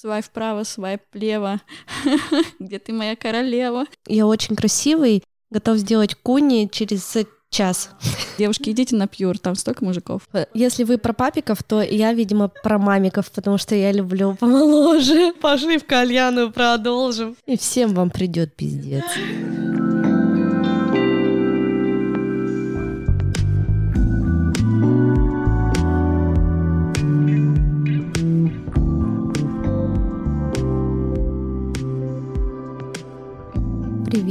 Свайп вправо, свайп влево. Где ты моя королева? Я очень красивый, готов сделать куни через час. Девушки, идите на пьюр, там столько мужиков. Если вы про папиков, то я, видимо, про мамиков, потому что я люблю помоложе. Пошли в кальяну, продолжим. И всем вам придет пиздец.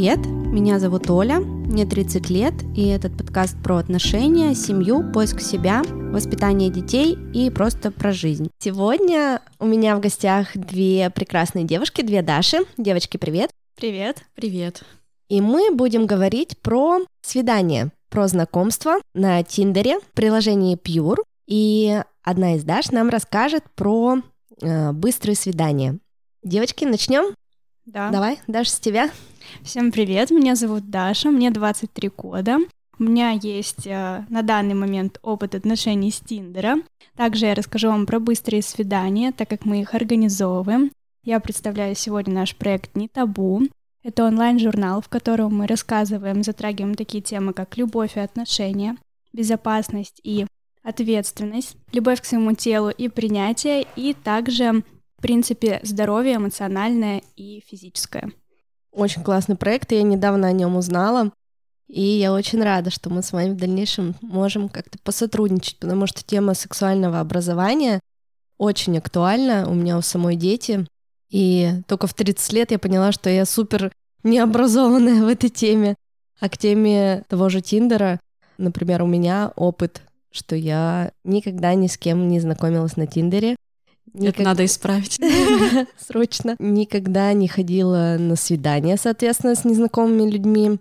Привет, меня зовут Оля, мне 30 лет, и этот подкаст про отношения, семью, поиск себя, воспитание детей и просто про жизнь. Сегодня у меня в гостях две прекрасные девушки, две Даши. Девочки, привет! Привет! Привет! И мы будем говорить про свидание, про знакомство на Тиндере, в приложении Pure. И одна из Даш нам расскажет про э, быстрые свидания. Девочки, начнем? Да. Давай, Даша, с тебя. Всем привет, меня зовут Даша, мне 23 года. У меня есть э, на данный момент опыт отношений с Тиндера. Также я расскажу вам про быстрые свидания, так как мы их организовываем. Я представляю сегодня наш проект «Не табу». Это онлайн-журнал, в котором мы рассказываем, затрагиваем такие темы, как любовь и отношения, безопасность и ответственность, любовь к своему телу и принятие, и также, в принципе, здоровье эмоциональное и физическое. Очень классный проект, я недавно о нем узнала. И я очень рада, что мы с вами в дальнейшем можем как-то посотрудничать, потому что тема сексуального образования очень актуальна. У меня у самой дети. И только в 30 лет я поняла, что я супер необразованная в этой теме. А к теме того же Тиндера, например, у меня опыт, что я никогда ни с кем не знакомилась на Тиндере. Никак... Это надо исправить. Срочно. Никогда не ходила на свидания, соответственно, с незнакомыми людьми.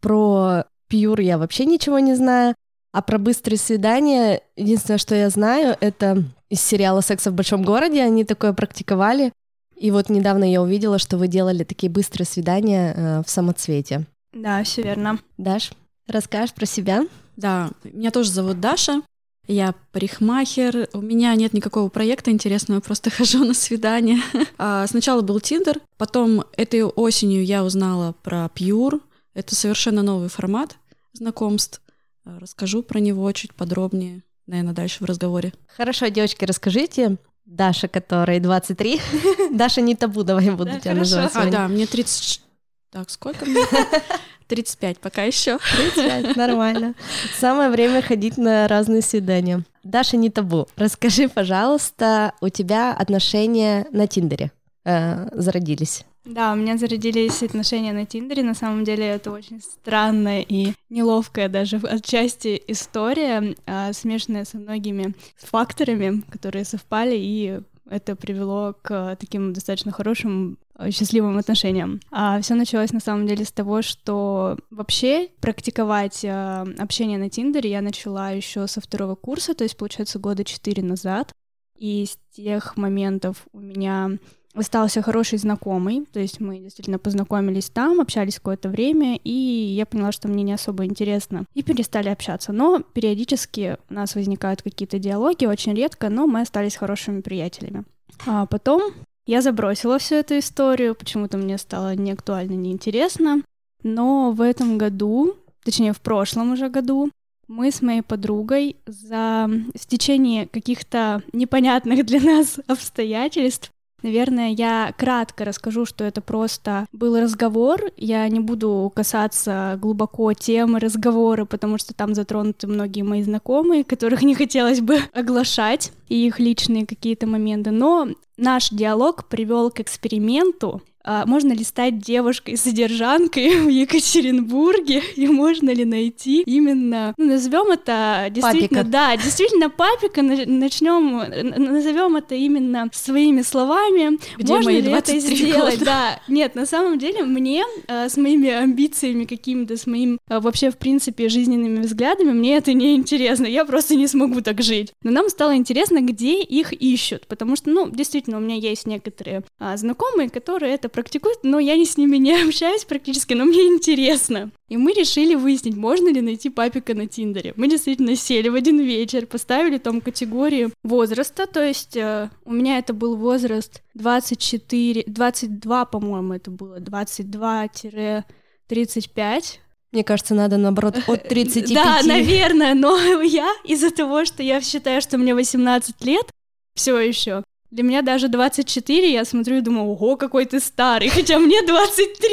Про пьюр я вообще ничего не знаю. А про быстрые свидания, единственное, что я знаю, это из сериала «Секс в большом городе», они такое практиковали. И вот недавно я увидела, что вы делали такие быстрые свидания э, в самоцвете. Да, все верно. Даш, расскажешь про себя? Да, меня тоже зовут Даша. Я парикмахер, у меня нет никакого проекта интересного, я просто хожу на свидание. А, сначала был Тиндер, потом этой осенью я узнала про Pure. Это совершенно новый формат знакомств. А, расскажу про него чуть подробнее, наверное, дальше в разговоре. Хорошо, девочки, расскажите. Даша, которой 23. Даша, не табу, давай я буду тебя называть. А, да, мне 30... Так, сколько мне? 35 пока еще. 35, нормально. Самое время ходить на разные свидания. Даша, не табу. Расскажи, пожалуйста, у тебя отношения на Тиндере э, зародились? Да, у меня зародились отношения на Тиндере. На самом деле это очень странная и неловкая даже отчасти история, э, смешанная со многими факторами, которые совпали и это привело к таким достаточно хорошим, э, счастливым отношениям. А все началось на самом деле с того, что вообще практиковать э, общение на Тиндере я начала еще со второго курса, то есть, получается, года четыре назад. И с тех моментов у меня остался хороший знакомый, то есть мы действительно познакомились там, общались какое-то время, и я поняла, что мне не особо интересно, и перестали общаться. Но периодически у нас возникают какие-то диалоги, очень редко, но мы остались хорошими приятелями. А потом я забросила всю эту историю, почему-то мне стало неактуально, неинтересно, но в этом году, точнее в прошлом уже году, мы с моей подругой за в течение каких-то непонятных для нас обстоятельств Наверное, я кратко расскажу, что это просто был разговор. Я не буду касаться глубоко темы разговора, потому что там затронуты многие мои знакомые, которых не хотелось бы оглашать, и их личные какие-то моменты. Но наш диалог привел к эксперименту, можно ли стать девушкой-содержанкой в Екатеринбурге, и можно ли найти именно, ну, назовем это действительно, папика. да, действительно папика, начнем, назовем это именно своими словами. Где можно мои ли это сделать? Года? Да, нет, на самом деле мне э, с моими амбициями какими-то, с моим а, вообще, в принципе, жизненными взглядами, мне это не интересно, я просто не смогу так жить. Но нам стало интересно, где их ищут, потому что, ну, действительно, у меня есть некоторые а, знакомые, которые это практикуют, но я не с ними не общаюсь практически, но мне интересно. И мы решили выяснить, можно ли найти папика на Тиндере. Мы действительно сели в один вечер, поставили там категории возраста, то есть э, у меня это был возраст 24, 22, по-моему, это было, 22-35, мне кажется, надо, наоборот, от 35. Да, наверное, но я из-за того, что я считаю, что мне 18 лет, все еще, для меня даже 24, я смотрю и думаю, ого, какой ты старый, хотя мне 23.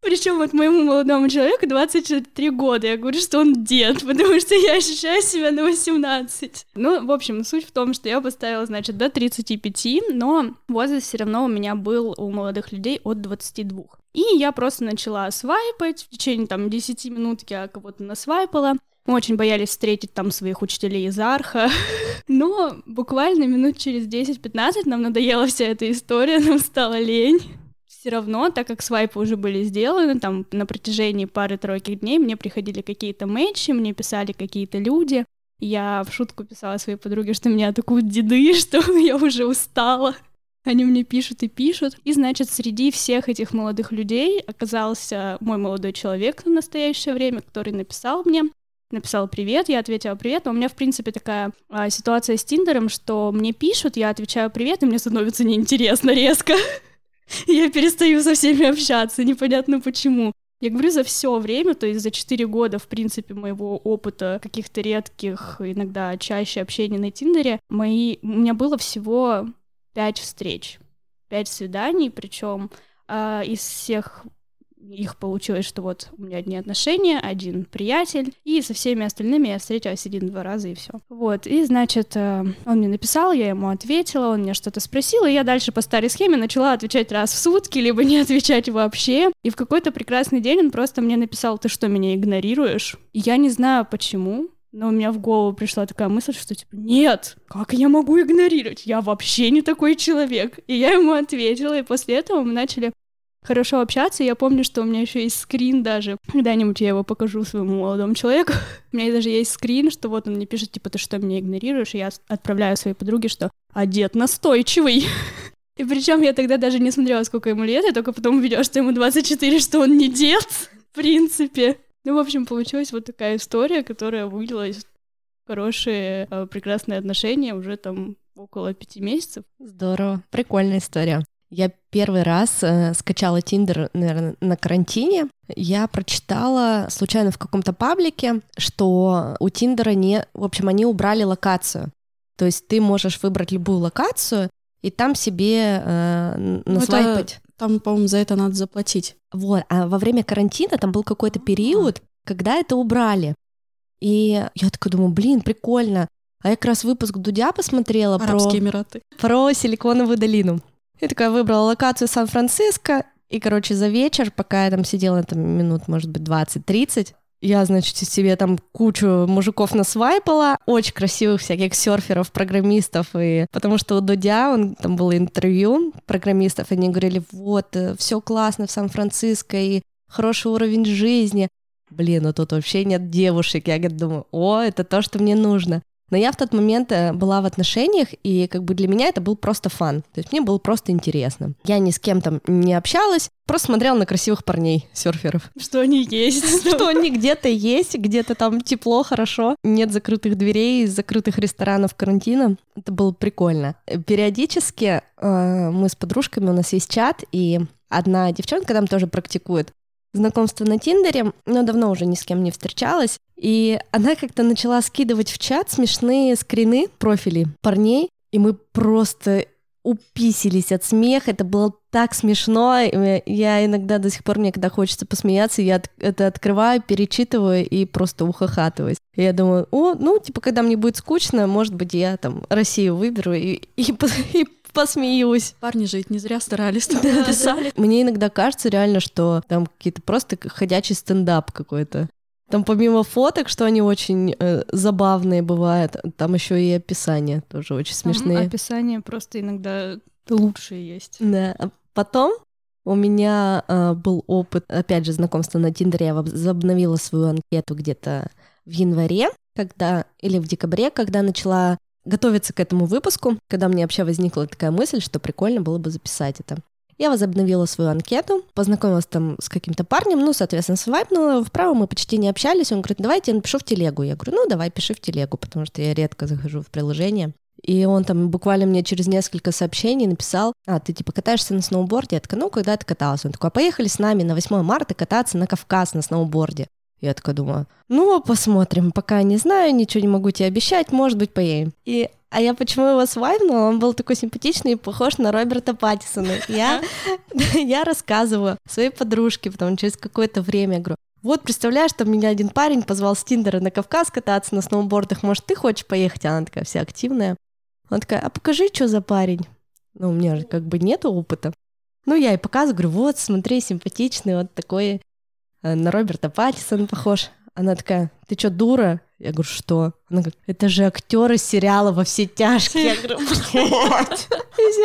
Причем вот моему молодому человеку 23 года. Я говорю, что он дед, потому что я ощущаю себя на 18. Ну, в общем, суть в том, что я поставила, значит, до 35, но возраст все равно у меня был у молодых людей от 22. И я просто начала свайпать, в течение там 10 минут я кого-то насвайпала. Мы очень боялись встретить там своих учителей из арха. Но буквально минут через 10-15 нам надоела вся эта история, нам стало лень. Все равно, так как свайпы уже были сделаны, там на протяжении пары-тройки дней мне приходили какие-то мэчи, мне писали какие-то люди. Я в шутку писала своей подруге, что меня атакуют деды, что я уже устала. Они мне пишут и пишут. И, значит, среди всех этих молодых людей оказался мой молодой человек в настоящее время, который написал мне, написал привет, я ответила привет, но у меня, в принципе, такая а, ситуация с Тиндером, что мне пишут, я отвечаю привет, и мне становится неинтересно резко. Я перестаю со всеми общаться, непонятно почему. Я говорю за все время, то есть за 4 года, в принципе, моего опыта каких-то редких, иногда чаще общения на Тиндере, мои... у меня было всего пять встреч, пять свиданий, причем э, из всех их получилось, что вот у меня одни отношения, один приятель, и со всеми остальными я встретилась один-два раза, и все. Вот, и, значит, э, он мне написал, я ему ответила, он мне что-то спросил, и я дальше по старой схеме начала отвечать раз в сутки, либо не отвечать вообще. И в какой-то прекрасный день он просто мне написал, ты что, меня игнорируешь? И я не знаю почему, но у меня в голову пришла такая мысль, что типа, нет, как я могу игнорировать? Я вообще не такой человек. И я ему ответила, и после этого мы начали хорошо общаться. Я помню, что у меня еще есть скрин даже. Когда-нибудь я его покажу своему молодому человеку. у меня даже есть скрин, что вот он мне пишет, типа, ты что, меня игнорируешь? И я отправляю своей подруге, что «А дед настойчивый». И причем я тогда даже не смотрела, сколько ему лет, я только потом увидела, что ему 24, что он не дед, в принципе. Ну, в общем, получилась вот такая история, которая вылилась хорошие, э, прекрасные отношения уже там около пяти месяцев. Здорово, прикольная история. Я первый раз э, скачала Тиндер, наверное, на карантине. Я прочитала случайно в каком-то паблике, что у Тиндера не... В общем, они убрали локацию. То есть ты можешь выбрать любую локацию, и там себе э, насвайпать. Там, по-моему, за это надо заплатить. Вот, а во время карантина там был какой-то период, когда это убрали. И я такая думаю, блин, прикольно. А я как раз выпуск Дудя посмотрела Арабские про, Эмираты. про Силиконовую долину. Я такая выбрала локацию Сан-Франциско, и, короче, за вечер, пока я там сидела, там минут, может быть, 20-30, я, значит, себе там кучу мужиков насвайпала, очень красивых всяких серферов, программистов, и потому что у Дудя, он, там было интервью программистов, они говорили, вот, э, все классно в Сан-Франциско, и хороший уровень жизни. Блин, ну тут вообще нет девушек. Я думаю, о, это то, что мне нужно. Но я в тот момент э, была в отношениях, и как бы для меня это был просто фан. То есть мне было просто интересно. Я ни с кем там не общалась, просто смотрела на красивых парней, серферов. Что они есть. Что они где-то есть, где-то там тепло, хорошо. Нет закрытых дверей, закрытых ресторанов карантина. Это было прикольно. Периодически э, мы с подружками, у нас есть чат, и одна девчонка там тоже практикует знакомство на Тиндере, но давно уже ни с кем не встречалась. И она как-то начала скидывать в чат смешные скрины профилей парней, и мы просто уписились от смеха, это было так смешно, я иногда до сих пор, мне когда хочется посмеяться, я это открываю, перечитываю и просто ухахатываюсь. И я думаю, о, ну, типа, когда мне будет скучно, может быть, я там Россию выберу и, и, и посмеюсь. Парни ведь не зря старались, да, писали. Мне иногда кажется реально, что там какие-то просто ходячий стендап какой-то. Там помимо фоток, что они очень э, забавные бывают, там еще и описания тоже очень смешные. Там описания просто иногда лучшие есть. Да. А потом У меня э, был опыт, опять же, знакомства на Тиндере. Я возобновила свою анкету где-то в январе, когда или в декабре, когда начала готовиться к этому выпуску, когда мне вообще возникла такая мысль, что прикольно было бы записать это. Я возобновила свою анкету, познакомилась там с каким-то парнем, ну, соответственно, свайпнула. Вправо мы почти не общались. Он говорит, давайте я напишу в телегу. Я говорю, ну, давай, пиши в телегу, потому что я редко захожу в приложение. И он там буквально мне через несколько сообщений написал, а, ты типа катаешься на сноуборде? Я такая, ну, когда ты каталась? Он такой, а поехали с нами на 8 марта кататься на Кавказ на сноуборде. Я такая думаю, ну, посмотрим, пока не знаю, ничего не могу тебе обещать, может быть, поедем. И а я почему его свайпнула? Он был такой симпатичный и похож на Роберта Паттисона. Я, я рассказываю своей подружке, потом через какое-то время говорю, вот, представляешь, что меня один парень позвал с Тиндера на Кавказ кататься на сноубордах, может, ты хочешь поехать? Она такая вся активная. Она такая, а покажи, что за парень. Ну, у меня же как бы нет опыта. Ну, я и показываю, говорю, вот, смотри, симпатичный, вот такой на Роберта Паттисона похож. Она такая, ты что, дура? Я говорю, что? Она говорит, это же актеры сериала «Во все тяжкие». Я говорю, блядь.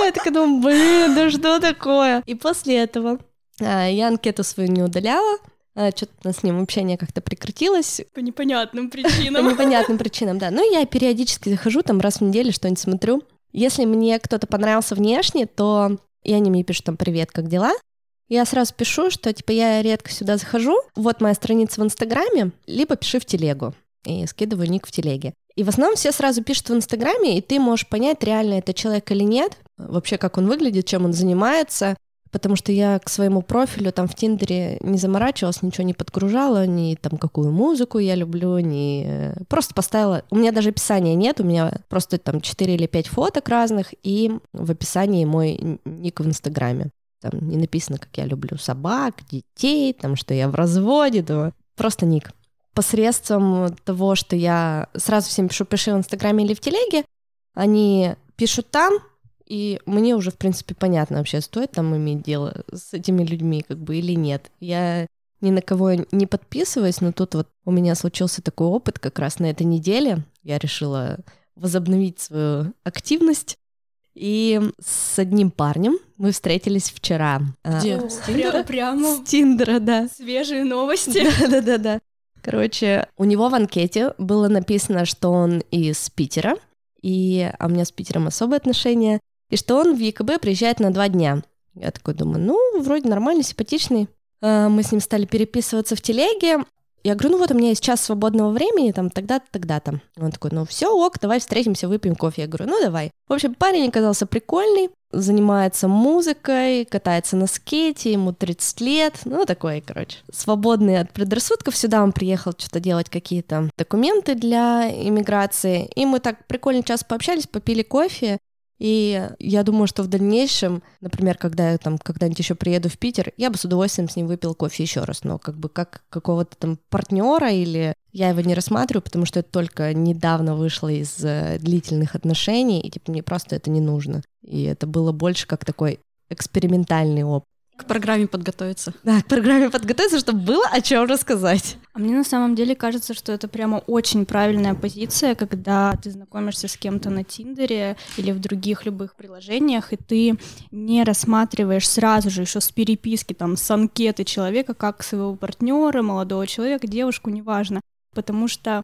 Я такая думаю, блин, да что такое? И после этого а, я анкету свою не удаляла, а, что-то с ним общение как-то прекратилось. По непонятным причинам. По непонятным причинам, да. Ну, я периодически захожу, там раз в неделю что-нибудь смотрю. Если мне кто-то понравился внешне, то и они мне пишут там «Привет, как дела?», я сразу пишу, что типа я редко сюда захожу, вот моя страница в Инстаграме, либо пиши в телегу и скидываю ник в телеге. И в основном все сразу пишут в Инстаграме, и ты можешь понять, реально это человек или нет, вообще как он выглядит, чем он занимается, потому что я к своему профилю там в Тиндере не заморачивалась, ничего не подгружала, ни там какую музыку я люблю, ни... Э, просто поставила... У меня даже описания нет, у меня просто там 4 или 5 фоток разных, и в описании мой ник в Инстаграме. Там не написано, как я люблю собак, детей, там, что я в разводе, думаю, просто ник посредством того, что я сразу всем пишу, пиши в Инстаграме или в Телеге, они пишут там, и мне уже, в принципе, понятно вообще, стоит там иметь дело с этими людьми, как бы, или нет. Я ни на кого не подписываюсь, но тут вот у меня случился такой опыт как раз на этой неделе. Я решила возобновить свою активность. И с одним парнем мы встретились вчера. А, Где? О, с Тиндера? Прямо. С Тиндера, да. Свежие новости. Да-да-да. Короче, у него в анкете было написано, что он из Питера, и, а у меня с Питером особые отношения, и что он в ЕКБ приезжает на два дня. Я такой думаю, ну, вроде нормальный, симпатичный. А, мы с ним стали переписываться в телеге, я говорю, ну вот у меня есть час свободного времени, там, тогда-то, тогда-то. Он такой, ну все, ок, давай встретимся, выпьем кофе. Я говорю, ну давай. В общем, парень оказался прикольный, занимается музыкой, катается на скейте, ему 30 лет, ну такой, короче, свободный от предрассудков. Сюда он приехал что-то делать какие-то документы для иммиграции. И мы так прикольный час пообщались, попили кофе, и я думаю, что в дальнейшем, например, когда я там когда-нибудь еще приеду в Питер, я бы с удовольствием с ним выпил кофе еще раз, но как бы как какого-то там партнера или я его не рассматриваю, потому что это только недавно вышло из э, длительных отношений, и типа мне просто это не нужно. И это было больше как такой экспериментальный опыт. К программе подготовиться. Да, к программе подготовиться, чтобы было о чем рассказать. А мне на самом деле кажется, что это прямо очень правильная позиция, когда ты знакомишься с кем-то на Тиндере или в других любых приложениях, и ты не рассматриваешь сразу же еще с переписки, там, с анкеты человека, как своего партнера, молодого человека, девушку, неважно. Потому что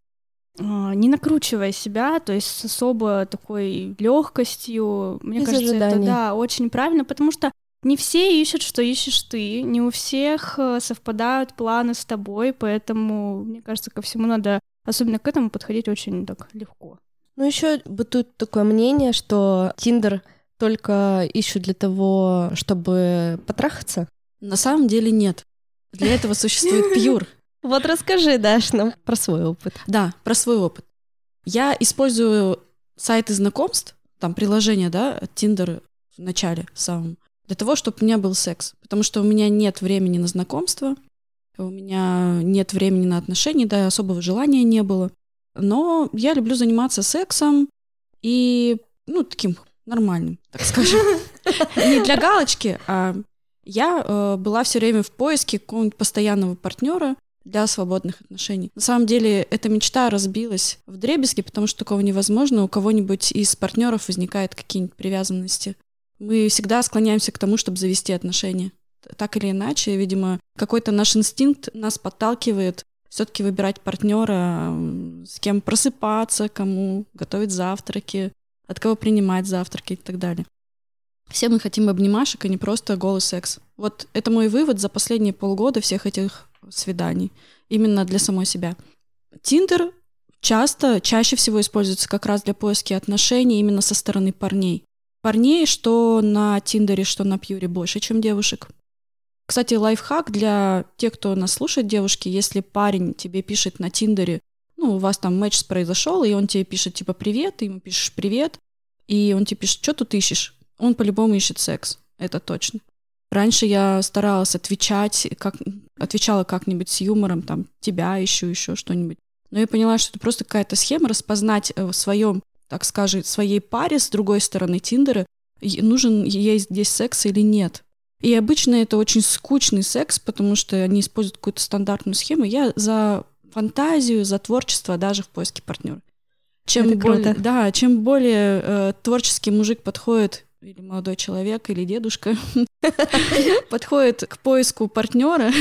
а, не накручивая себя, то есть с особо такой легкостью, мне Без кажется, ожиданий. это да, очень правильно, потому что не все ищут, что ищешь ты, не у всех э, совпадают планы с тобой, поэтому, мне кажется, ко всему надо, особенно к этому, подходить очень так легко. Ну, еще бытует такое мнение, что Тиндер только ищут для того, чтобы потрахаться. На самом деле нет. Для этого существует Пьюр. Вот расскажи, Даш, нам про свой опыт. Да, про свой опыт. Я использую сайты знакомств, там приложение, да, Тиндер в начале самом, для того, чтобы у меня был секс. Потому что у меня нет времени на знакомство, у меня нет времени на отношения, да, особого желания не было. Но я люблю заниматься сексом и, ну, таким нормальным, так скажем. Не для галочки, а я э, была все время в поиске какого-нибудь постоянного партнера для свободных отношений. На самом деле, эта мечта разбилась в дребезги, потому что такого невозможно. У кого-нибудь из партнеров возникают какие-нибудь привязанности мы всегда склоняемся к тому, чтобы завести отношения. так или иначе, видимо, какой-то наш инстинкт нас подталкивает все-таки выбирать партнера, с кем просыпаться, кому готовить завтраки, от кого принимать завтраки и так далее. Все мы хотим обнимашек, а не просто голый секс. Вот это мой вывод за последние полгода всех этих свиданий. Именно для самой себя. Тиндер часто, чаще всего используется как раз для поиска отношений именно со стороны парней. Парней, что на Тиндере, что на Пьюре больше, чем девушек. Кстати, лайфхак для тех, кто нас слушает, девушки, если парень тебе пишет на Тиндере, ну, у вас там матч произошел, и он тебе пишет, типа, привет, ты ему пишешь привет, и он тебе пишет, что тут ищешь? Он по-любому ищет секс, это точно. Раньше я старалась отвечать, как, отвечала как-нибудь с юмором, там, тебя ищу, еще что-нибудь. Но я поняла, что это просто какая-то схема распознать э, в своем так скажем, своей паре с другой стороны Тиндера, нужен ей здесь секс или нет. И обычно это очень скучный секс, потому что они используют какую-то стандартную схему. Я за фантазию, за творчество даже в поиске партнера. Чем более, да, чем более э, творческий мужик подходит или молодой человек, или дедушка подходит к поиску партнера.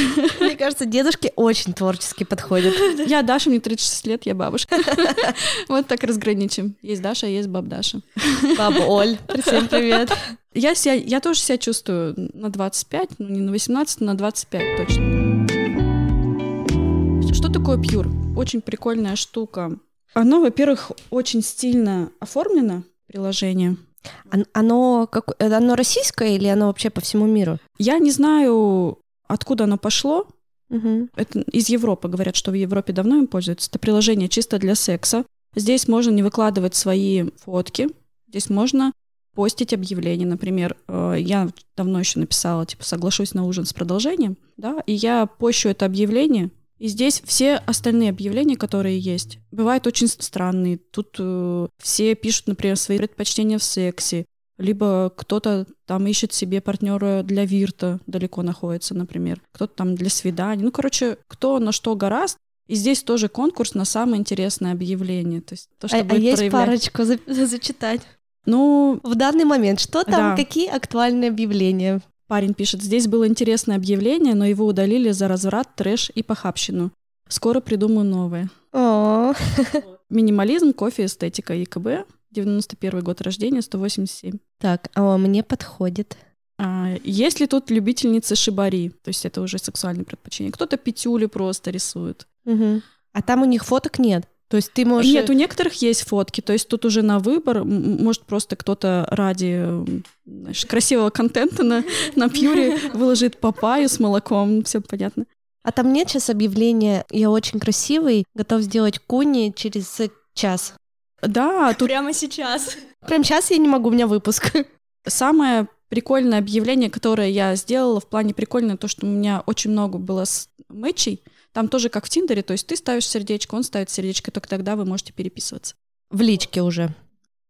Мне кажется, дедушки очень творчески подходят. Я Даша, мне 36 лет, я бабушка. Вот так разграничим. Есть Даша, а есть баб Даша. Баба Оль, всем привет. Я, себя, я тоже себя чувствую на 25, ну не на 18, но на 25 точно. Что такое Pure? Очень прикольная штука. Оно, во-первых, очень стильно оформлено, приложение. Оно, как, оно российское или оно вообще по всему миру? Я не знаю, откуда оно пошло. Угу. Это из Европы. Говорят, что в Европе давно им пользуются. Это приложение чисто для секса. Здесь можно не выкладывать свои фотки. Здесь можно постить объявления. Например, э, я давно еще написала, типа, соглашусь на ужин с продолжением, да, и я пощу это объявление, и здесь все остальные объявления, которые есть, бывают очень странные. Тут э, все пишут, например, свои предпочтения в сексе, либо кто-то там ищет себе партнера для вирта, далеко находится, например, кто-то там для свиданий. Ну, короче, кто на что гораст. И здесь тоже конкурс на самое интересное объявление. То есть то, что а, будет а есть проявлять. парочку за зачитать? Ну, в данный момент что там, да. какие актуальные объявления? Парень пишет, здесь было интересное объявление, но его удалили за разврат, трэш и похабщину. Скоро придумаю новое. О. Минимализм, кофе, эстетика, ЕКБ, 91 год рождения, 187. Так, а мне подходит. А, есть ли тут любительницы шибари? То есть это уже сексуальное предпочтение. Кто-то пятюли просто рисует. Угу. А там у них фоток нет? То есть ты можешь... Нет, у некоторых есть фотки, то есть тут уже на выбор, может просто кто-то ради знаешь, красивого контента на, на пьюре выложит папаю с молоком, все понятно. А там нет сейчас объявления «Я очень красивый, готов сделать куни через час». Да, тут... Прямо сейчас. Прямо сейчас я не могу, у меня выпуск. Самое прикольное объявление, которое я сделала в плане прикольное, то, что у меня очень много было с мэтчей, там тоже как в Тиндере, то есть ты ставишь сердечко, он ставит сердечко, только тогда вы можете переписываться. В личке уже?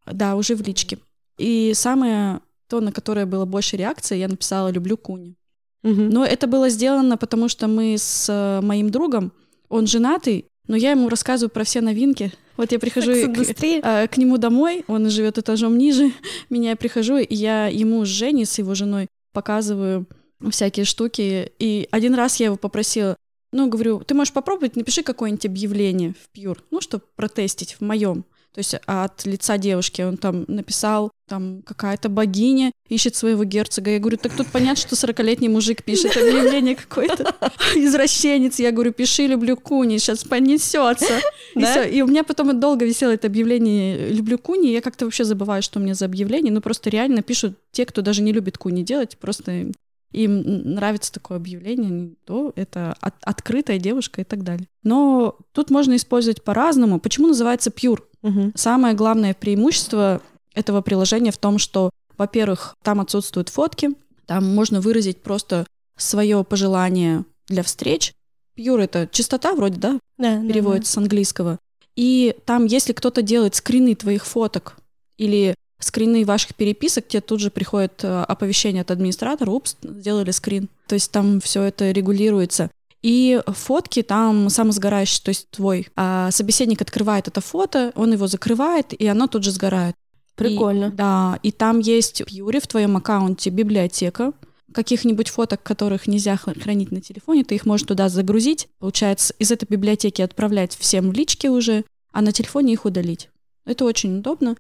Да, уже в личке. И самое то, на которое было больше реакции, я написала «люблю Куни». Угу. Но это было сделано, потому что мы с э, моим другом, он женатый, но я ему рассказываю про все новинки. Вот я прихожу к, э, к нему домой, он живет этажом ниже меня, я прихожу, и я ему с Женей, с его женой, показываю всякие штуки. И один раз я его попросила, ну, говорю, ты можешь попробовать, напиши какое-нибудь объявление в Pure, ну, чтобы протестить в моем. То есть от лица девушки он там написал, там какая-то богиня ищет своего герцога. Я говорю, так тут понятно, что 40-летний мужик пишет объявление какое-то. Извращенец. Я говорю, пиши, люблю куни, сейчас понесется. И, да? и у меня потом долго висело это объявление «люблю куни», я как-то вообще забываю, что у меня за объявление. Ну, просто реально пишут те, кто даже не любит куни делать, просто им нравится такое объявление, то это от, открытая девушка и так далее. Но тут можно использовать по-разному. Почему называется Pure? Угу. Самое главное преимущество этого приложения в том, что, во-первых, там отсутствуют фотки, там можно выразить просто свое пожелание для встреч. Pure это чистота вроде, да? Да. Переводится да, да. с английского. И там, если кто-то делает скрины твоих фоток или скрины ваших переписок, тебе тут же приходит э, оповещение от администратора, упс, сделали скрин. То есть там все это регулируется. И фотки там самосгорающие, то есть твой. А собеседник открывает это фото, он его закрывает, и оно тут же сгорает. Прикольно. И, да, и там есть в Юре в твоем аккаунте библиотека, каких-нибудь фоток, которых нельзя хранить на телефоне, ты их можешь туда загрузить, получается, из этой библиотеки отправлять всем в личке уже, а на телефоне их удалить. Это очень удобно.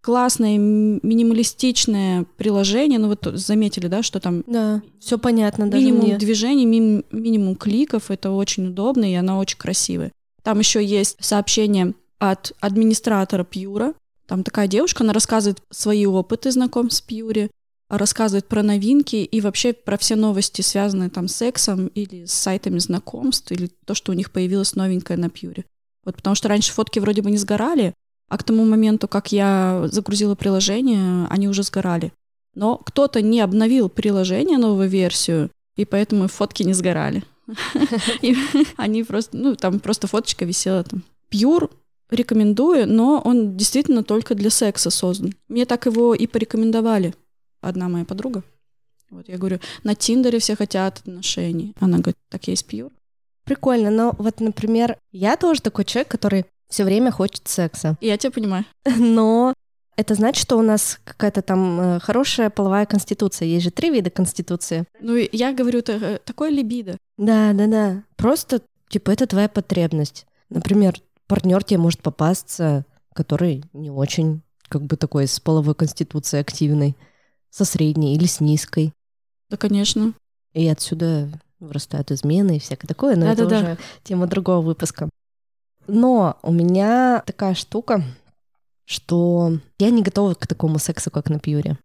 Классное, минималистичное приложение. Ну вот заметили, да, что там... Да, все понятно даже Минимум мне. движений, ми- минимум кликов. Это очень удобно, и она очень красивая. Там еще есть сообщение от администратора Пьюра. Там такая девушка, она рассказывает свои опыты знакомств с Пьюри, рассказывает про новинки и вообще про все новости, связанные там с сексом или с сайтами знакомств, или то, что у них появилось новенькое на Пьюре. Вот потому что раньше фотки вроде бы не сгорали, а к тому моменту, как я загрузила приложение, они уже сгорали. Но кто-то не обновил приложение, новую версию, и поэтому фотки не сгорали. Они просто, ну, там просто фоточка висела там. Пьюр рекомендую, но он действительно только для секса создан. Мне так его и порекомендовали. Одна моя подруга. Вот я говорю, на Тиндере все хотят отношений. Она говорит, так есть Пьюр. Прикольно, но вот, например, я тоже такой человек, который все время хочет секса. Я тебя понимаю. Но это значит, что у нас какая-то там э, хорошая половая конституция. Есть же три вида конституции. Ну, я говорю, это такое либидо. Да, да, да. Просто, типа, это твоя потребность. Например, партнер тебе может попасться, который не очень, как бы такой, с половой конституцией активной, со средней или с низкой. Да, конечно. И отсюда вырастают измены и всякое такое, но это Да-да-да. уже тема другого выпуска. Но у меня такая штука, что я не готова к такому сексу, как на пьюре.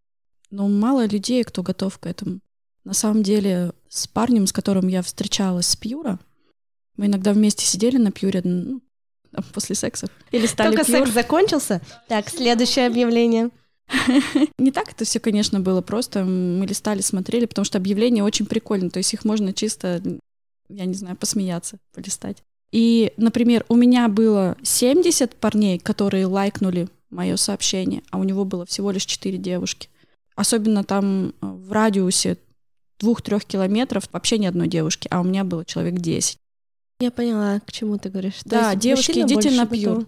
Но мало людей, кто готов к этому. На самом деле, с парнем, с которым я встречалась с Пьюра, мы иногда вместе сидели на Пьюре ну, после секса. Или стали Только Пьюр. секс закончился? Так, следующее объявление. Не так это все, конечно, было просто. Мы листали, смотрели, потому что объявления очень прикольные. То есть их можно чисто, я не знаю, посмеяться, полистать. И, например, у меня было 70 парней, которые лайкнули мое сообщение, а у него было всего лишь 4 девушки. Особенно там э, в радиусе двух-трех километров вообще ни одной девушки, а у меня было человек 10. Я поняла, к чему ты говоришь. То Да, девушки, идите на пьюр.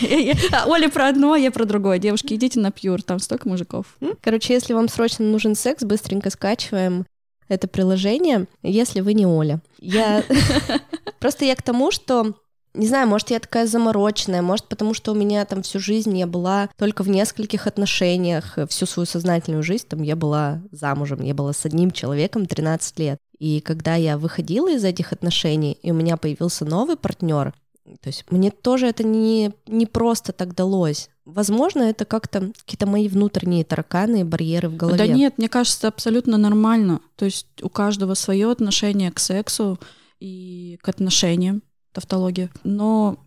Оля про одно, а я про другое. Девушки, идите на пьюр, там столько мужиков. Короче, если вам срочно нужен секс, быстренько скачиваем это приложение, если вы не Оля. Я... Просто я к тому, что не знаю, может, я такая замороченная, может, потому что у меня там всю жизнь я была только в нескольких отношениях, всю свою сознательную жизнь там я была замужем, я была с одним человеком 13 лет. И когда я выходила из этих отношений, и у меня появился новый партнер, то есть мне тоже это не, не просто так далось. Возможно, это как-то какие-то мои внутренние тараканы и барьеры в голове. Да нет, мне кажется, абсолютно нормально. То есть у каждого свое отношение к сексу и к отношениям, тавтология. Но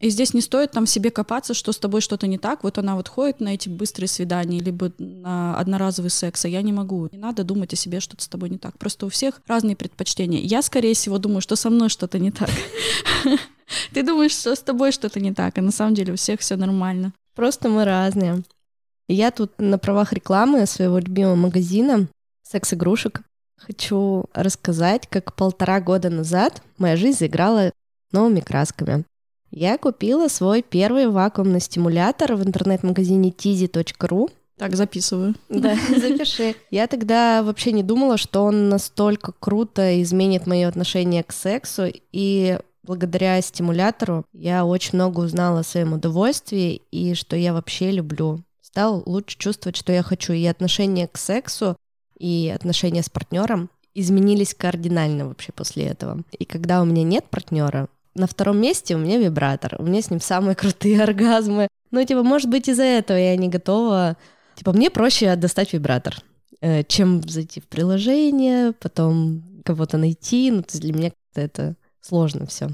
и здесь не стоит там себе копаться, что с тобой что-то не так. Вот она вот ходит на эти быстрые свидания, либо на одноразовый секс, а я не могу. Не надо думать о себе, что-то с тобой не так. Просто у всех разные предпочтения. Я, скорее всего, думаю, что со мной что-то не так. Ты думаешь, что с тобой что-то не так, а на самом деле у всех все нормально. Просто мы разные. И Я тут на правах рекламы своего любимого магазина секс-игрушек хочу рассказать, как полтора года назад моя жизнь заиграла новыми красками. Я купила свой первый вакуумный стимулятор в интернет-магазине tizi.ru. Так, записываю. Да, запиши. Я тогда вообще не думала, что он настолько круто изменит мое отношение к сексу, и благодаря стимулятору я очень много узнала о своем удовольствии и что я вообще люблю. Стал лучше чувствовать, что я хочу. И отношение к сексу, и отношения с партнером изменились кардинально вообще после этого. И когда у меня нет партнера, на втором месте у меня вибратор. У меня с ним самые крутые оргазмы. Ну, типа, может быть, из-за этого я не готова. Типа, мне проще достать вибратор, э, чем зайти в приложение, потом кого-то найти. Ну, то есть для меня это сложно все.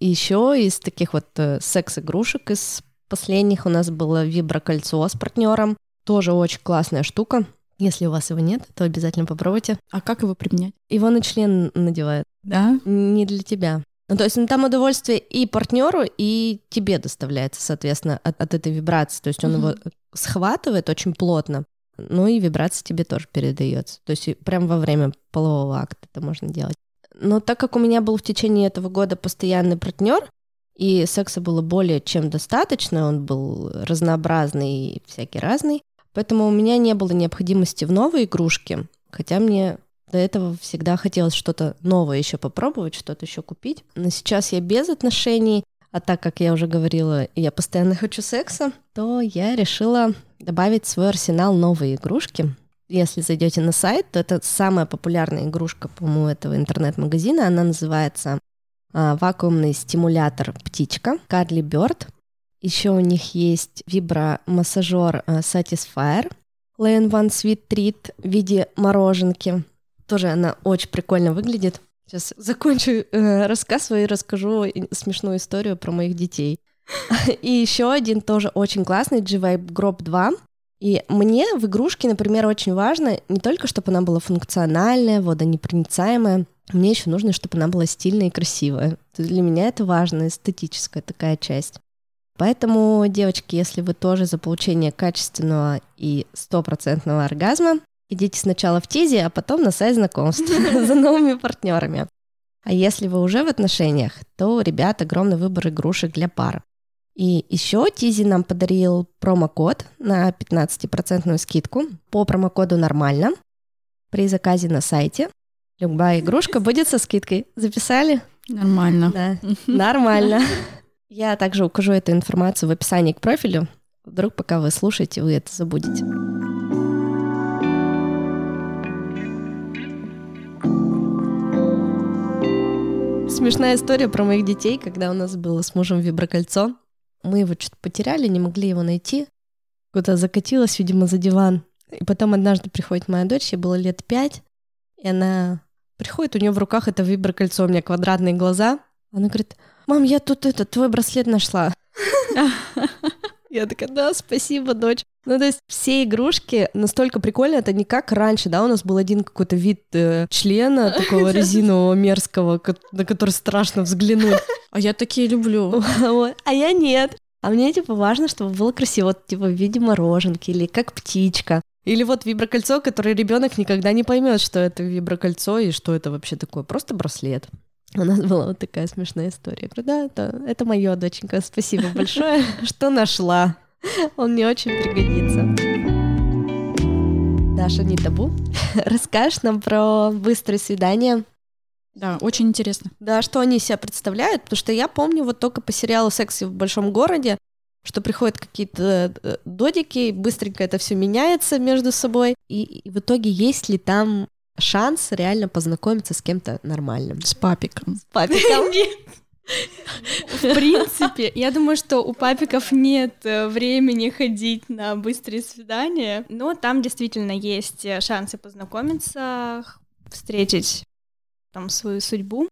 И еще из таких вот э, секс-игрушек из последних у нас было виброкольцо с партнером. Тоже очень классная штука. Если у вас его нет, то обязательно попробуйте. А как его применять? Его на член надевают. Да? Не для тебя. Ну, то есть ну, там удовольствие и партнеру, и тебе доставляется, соответственно, от, от этой вибрации. То есть он Мгм. его схватывает очень плотно, ну и вибрация тебе тоже передается. То есть прям во время полового акта это можно делать. Но так как у меня был в течение этого года постоянный партнер, и секса было более чем достаточно, он был разнообразный и всякий разный, поэтому у меня не было необходимости в новой игрушке, хотя мне До этого всегда хотелось что-то новое еще попробовать, что-то еще купить. Но сейчас я без отношений, а так как я уже говорила, я постоянно хочу секса, то я решила добавить в свой арсенал новые игрушки. Если зайдете на сайт, то это самая популярная игрушка, по-моему, этого интернет-магазина. Она называется а, вакуумный стимулятор птичка Carly Bird. Еще у них есть вибромассажер а, Satisfyer Lane One Sweet Treat в виде мороженки. Тоже она очень прикольно выглядит. Сейчас закончу э, рассказ свой и расскажу смешную историю про моих детей. И еще один тоже очень классный G-Vibe Grop 2. И мне в игрушке, например, очень важно не только, чтобы она была функциональная, водонепроницаемая, мне еще нужно, чтобы она была стильная и красивая. Для меня это важно, эстетическая такая часть. Поэтому, девочки, если вы тоже за получение качественного и стопроцентного оргазма, идите сначала в Тизи, а потом на сайт знакомств за новыми партнерами. А если вы уже в отношениях, то, ребят, огромный выбор игрушек для пар. И еще Тизи нам подарил промокод на 15% скидку. По промокоду нормально. При заказе на сайте любая игрушка будет со скидкой. Записали? Нормально. Да, нормально. Я также укажу эту информацию в описании к профилю. Вдруг, пока вы слушаете, вы это забудете. Смешная история про моих детей, когда у нас было с мужем виброкольцо. Мы его что-то потеряли, не могли его найти. Куда закатилась, видимо, за диван. И потом однажды приходит моя дочь, ей было лет пять, и она приходит, у нее в руках это виброкольцо, у меня квадратные глаза. Она говорит, мам, я тут этот твой браслет нашла. Я такая, да, спасибо, дочь. Ну, то есть все игрушки настолько прикольные, это не как раньше, да, у нас был один какой-то вид э, члена, такого резинового, мерзкого, на который страшно взглянуть. А я такие люблю. А я нет. А мне, типа, важно, чтобы было красиво, вот, типа, в виде мороженки или как птичка. Или вот виброкольцо, которое ребенок никогда не поймет, что это виброкольцо и что это вообще такое. Просто браслет. У нас была вот такая смешная история. Я говорю, да, это, это мое, доченька, спасибо большое, что нашла. Он мне очень пригодится. Даша, не табу. Расскажешь нам про быстрые свидания? Да, очень интересно. Да, что они себя представляют, потому что я помню вот только по сериалу «Секси в большом городе», что приходят какие-то э, додики, быстренько это все меняется между собой, и, и в итоге есть ли там шанс реально познакомиться с кем-то нормальным. С папиком. С папиком. В принципе, я думаю, что у папиков нет э, времени ходить на быстрые свидания, но там действительно есть э, шансы познакомиться, встретить там свою судьбу.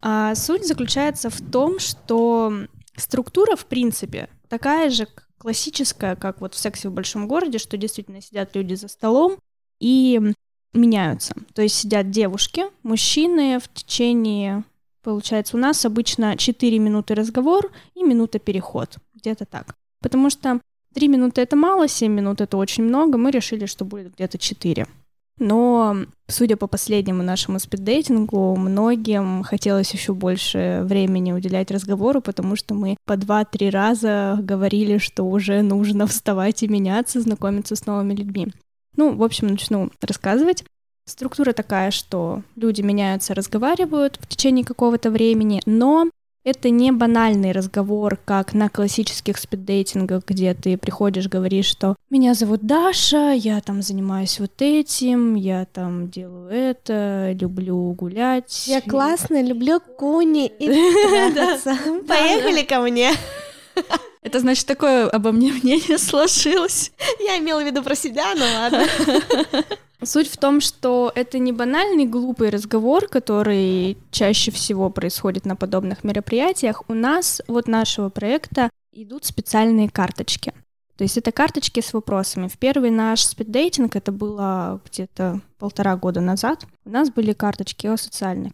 А суть заключается в том, что структура, в принципе, такая же классическая, как вот в сексе в большом городе, что действительно сидят люди за столом и меняются. То есть сидят девушки, мужчины в течение, получается, у нас обычно 4 минуты разговор и минута переход, где-то так. Потому что 3 минуты это мало, 7 минут это очень много, мы решили, что будет где-то 4. Но, судя по последнему нашему спиддейтингу, многим хотелось еще больше времени уделять разговору, потому что мы по два-три раза говорили, что уже нужно вставать и меняться, знакомиться с новыми людьми. Ну, в общем, начну рассказывать. Структура такая, что люди меняются, разговаривают в течение какого-то времени, но это не банальный разговор, как на классических спиддейтингах, где ты приходишь, говоришь, что «Меня зовут Даша, я там занимаюсь вот этим, я там делаю это, люблю гулять». Я классно, люблю куни и Поехали ко мне. Это значит, такое обо мне мнение сложилось. Я имела в виду про себя, но ладно. Суть в том, что это не банальный глупый разговор, который чаще всего происходит на подобных мероприятиях. У нас, вот нашего проекта, идут специальные карточки. То есть это карточки с вопросами. В первый наш спиддейтинг, это было где-то полтора года назад, у нас были карточки о социальных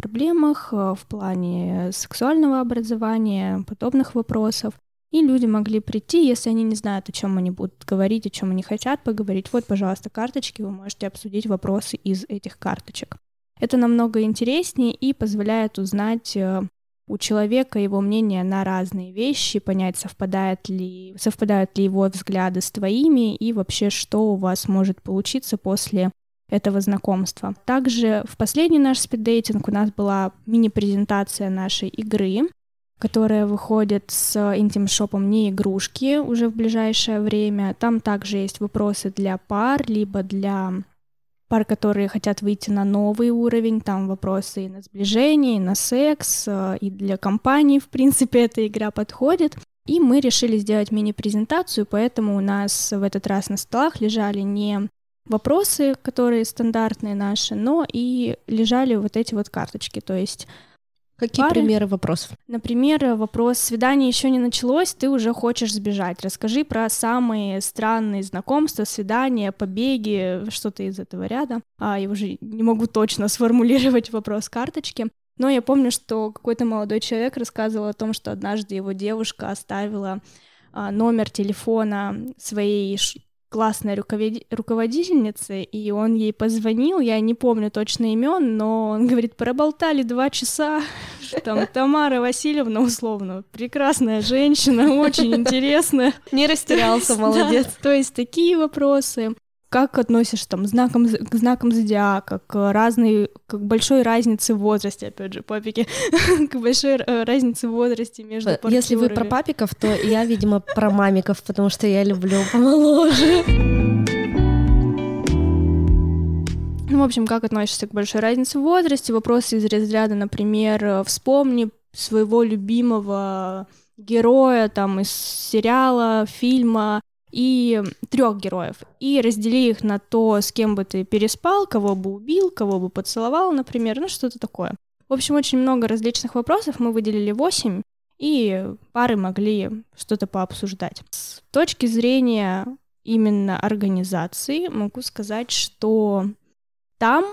проблемах э, в плане сексуального образования, подобных вопросов. И люди могли прийти, если они не знают, о чем они будут говорить, о чем они хотят поговорить. Вот, пожалуйста, карточки, вы можете обсудить вопросы из этих карточек. Это намного интереснее и позволяет узнать э, у человека его мнение на разные вещи, понять, совпадает ли, совпадают ли его взгляды с твоими и вообще, что у вас может получиться после этого знакомства. Также в последний наш спиддейтинг у нас была мини-презентация нашей игры, которая выходит с интим-шопом «Не игрушки» уже в ближайшее время. Там также есть вопросы для пар, либо для пар, которые хотят выйти на новый уровень, там вопросы и на сближение, и на секс, э, и для компаний, в принципе, эта игра подходит. И мы решили сделать мини-презентацию, поэтому у нас в этот раз на столах лежали не вопросы, которые стандартные наши, но и лежали вот эти вот карточки, то есть Какие пары. примеры вопросов? Например, вопрос «Свидание еще не началось, ты уже хочешь сбежать». Расскажи про самые странные знакомства, свидания, побеги, что-то из этого ряда. А, я уже не могу точно сформулировать вопрос карточки. Но я помню, что какой-то молодой человек рассказывал о том, что однажды его девушка оставила а, номер телефона своей классной руководительницы, и он ей позвонил, я не помню точно имен, но он говорит, проболтали два часа, там Тамара Васильевна условно, прекрасная женщина, очень интересная. Не растерялся, молодец. То есть такие вопросы как относишь там знаком, к знакам зодиака, к разной, к большой разнице в возрасте, опять же, папики, к большой э, разнице в возрасте между партнерами. Если вы про папиков, то я, видимо, про мамиков, потому что я люблю помоложе. Ну, в общем, как относишься к большой разнице в возрасте? Вопросы из разряда, например, э, вспомни своего любимого героя там из сериала, фильма, и трех героев, и раздели их на то, с кем бы ты переспал, кого бы убил, кого бы поцеловал, например, ну что-то такое. В общем, очень много различных вопросов, мы выделили восемь, и пары могли что-то пообсуждать. С точки зрения именно организации могу сказать, что там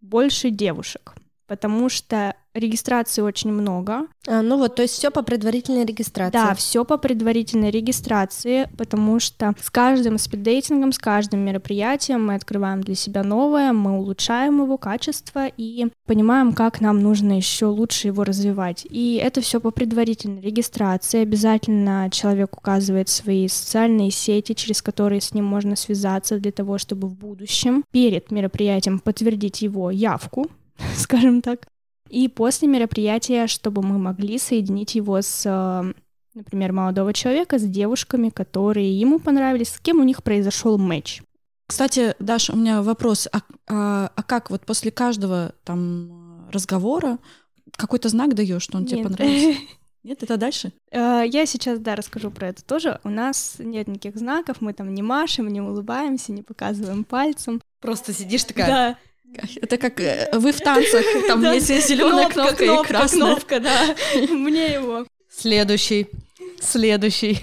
больше девушек, потому что регистрации очень много. А, ну вот, то есть все по предварительной регистрации. Да, все по предварительной регистрации, потому что с каждым спиддейтингом, с каждым мероприятием мы открываем для себя новое, мы улучшаем его качество и понимаем, как нам нужно еще лучше его развивать. И это все по предварительной регистрации. Обязательно человек указывает свои социальные сети, через которые с ним можно связаться для того, чтобы в будущем перед мероприятием подтвердить его явку, скажем так, и после мероприятия, чтобы мы могли соединить его с, э, например, молодого человека с девушками, которые ему понравились, с кем у них произошел матч. Кстати, Даша, у меня вопрос, а, а, а как вот после каждого там разговора какой-то знак даешь, что он Нет. тебе понравился? Нет, это дальше? Э, я сейчас, да, расскажу про это тоже. У нас нет никаких знаков, мы там не машем, не улыбаемся, не показываем пальцем. Просто сидишь такая. Да, это как э, вы в танцах, там есть зеленая кнопка, и красная. Кнопка, да. Мне его. Следующий. Следующий.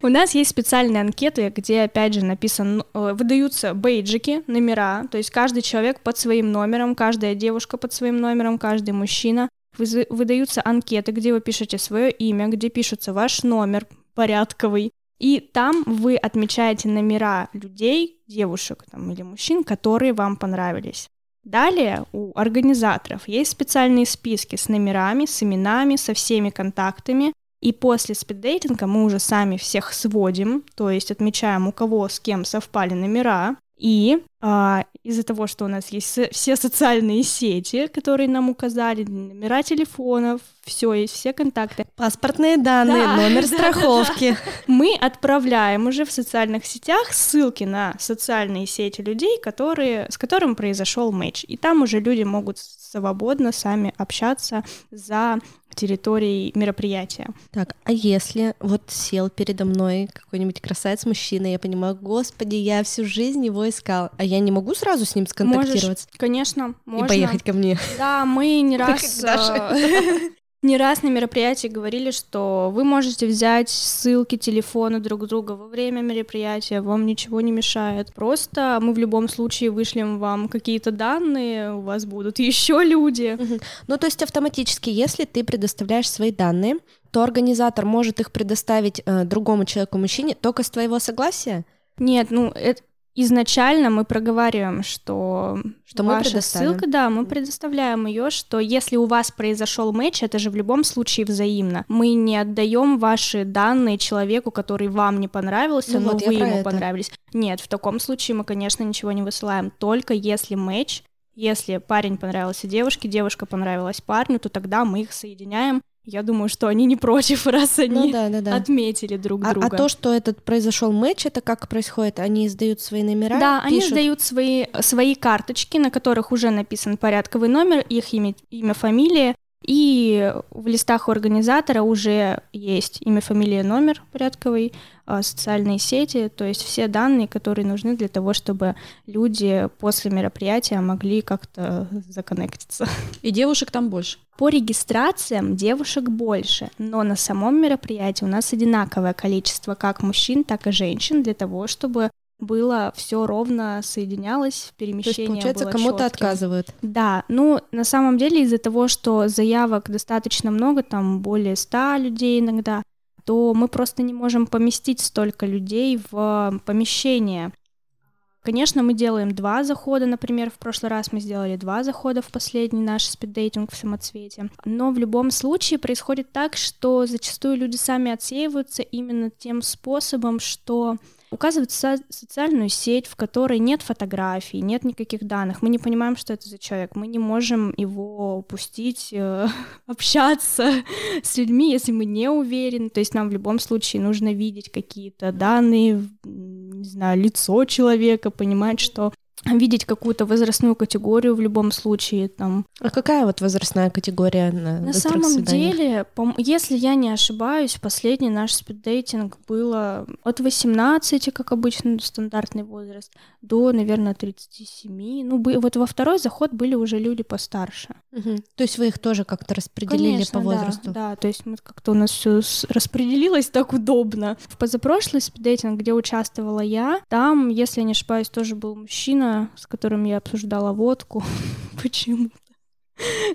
У нас есть специальные анкеты, где, опять же, написано, э, выдаются бейджики, номера, то есть каждый человек под своим номером, каждая девушка под своим номером, каждый мужчина. Выдаются анкеты, где вы пишете свое имя, где пишется ваш номер порядковый, и там вы отмечаете номера людей, девушек там, или мужчин, которые вам понравились. Далее у организаторов есть специальные списки с номерами, с именами, со всеми контактами. И после спиддейтинга мы уже сами всех сводим, то есть отмечаем, у кого с кем совпали номера, и а, из-за того, что у нас есть все социальные сети, которые нам указали, номера телефонов, все есть, все контакты. Паспортные данные, да, номер страховки. Мы отправляем уже в социальных сетях ссылки на социальные сети людей, которые, с которым произошел матч. И там уже люди могут свободно сами общаться за территорией мероприятия. Так, а если вот сел передо мной какой-нибудь красавец-мужчина, я понимаю, господи, я всю жизнь его искал, а я не могу сразу с ним сконтактироваться? Можешь, конечно, можно. И поехать ко мне. Да, мы не раз... Не раз на мероприятии говорили, что вы можете взять ссылки, телефоны друг друга во время мероприятия, вам ничего не мешает. Просто мы в любом случае вышлем вам какие-то данные, у вас будут еще люди. Угу. Ну, то есть автоматически, если ты предоставляешь свои данные, то организатор может их предоставить э, другому человеку, мужчине, только с твоего согласия? Нет, ну это изначально мы проговариваем, что, что мы ваша ссылка, да, мы предоставляем ее, что если у вас произошел матч, это же в любом случае взаимно. Мы не отдаем ваши данные человеку, который вам не понравился, Ну но вот, вы ему это. понравились. Нет, в таком случае мы, конечно, ничего не высылаем. Только если матч, если парень понравился девушке, девушка понравилась парню, то тогда мы их соединяем. Я думаю, что они не против, раз они Ну да, да, да. отметили друг А, друга. а то, что этот произошел матч, это как происходит? Они издают свои номера? Да, они пишут? сдают свои, свои карточки, на которых уже написан порядковый номер, их имя, имя, фамилия, и в листах у организатора уже есть имя, фамилия, номер порядковый, а, социальные сети, то есть все данные, которые нужны для того, чтобы люди после мероприятия могли как-то законнектиться. И девушек там больше. По регистрациям девушек больше, но на самом мероприятии у нас одинаковое количество как мужчин, так и женщин для того, чтобы было все ровно соединялось, То есть, перемещение получается, кому-то отказывают. Да, ну на самом деле из-за того, что заявок достаточно много, там более 100 людей иногда, то мы просто не можем поместить столько людей в помещение. Конечно, мы делаем два захода, например, в прошлый раз мы сделали два захода в последний наш спиддейтинг в самоцвете. Но в любом случае происходит так, что зачастую люди сами отсеиваются именно тем способом, что указывают со- социальную сеть, в которой нет фотографий, нет никаких данных. Мы не понимаем, что это за человек. Мы не можем его пустить э, общаться с людьми, если мы не уверены. То есть нам в любом случае нужно видеть какие-то данные, не знаю, лицо человека, понимать, что видеть какую-то возрастную категорию в любом случае, там, А какая вот возрастная категория на, на самом свиданиях? деле, если я не ошибаюсь, последний наш спиддейтинг было от 18, как обычно, стандартный возраст, до, наверное, 37. Ну, вот во второй заход были уже люди постарше. Мгм. То есть вы их тоже как-то распределили Конечно, по да, возрасту? Да, то есть мы как-то у нас все распределилось так удобно. В позапрошлый спиддейтинг, где участвовала я, там, если я не ошибаюсь, тоже был мужчина, с которым я обсуждала водку. Почему?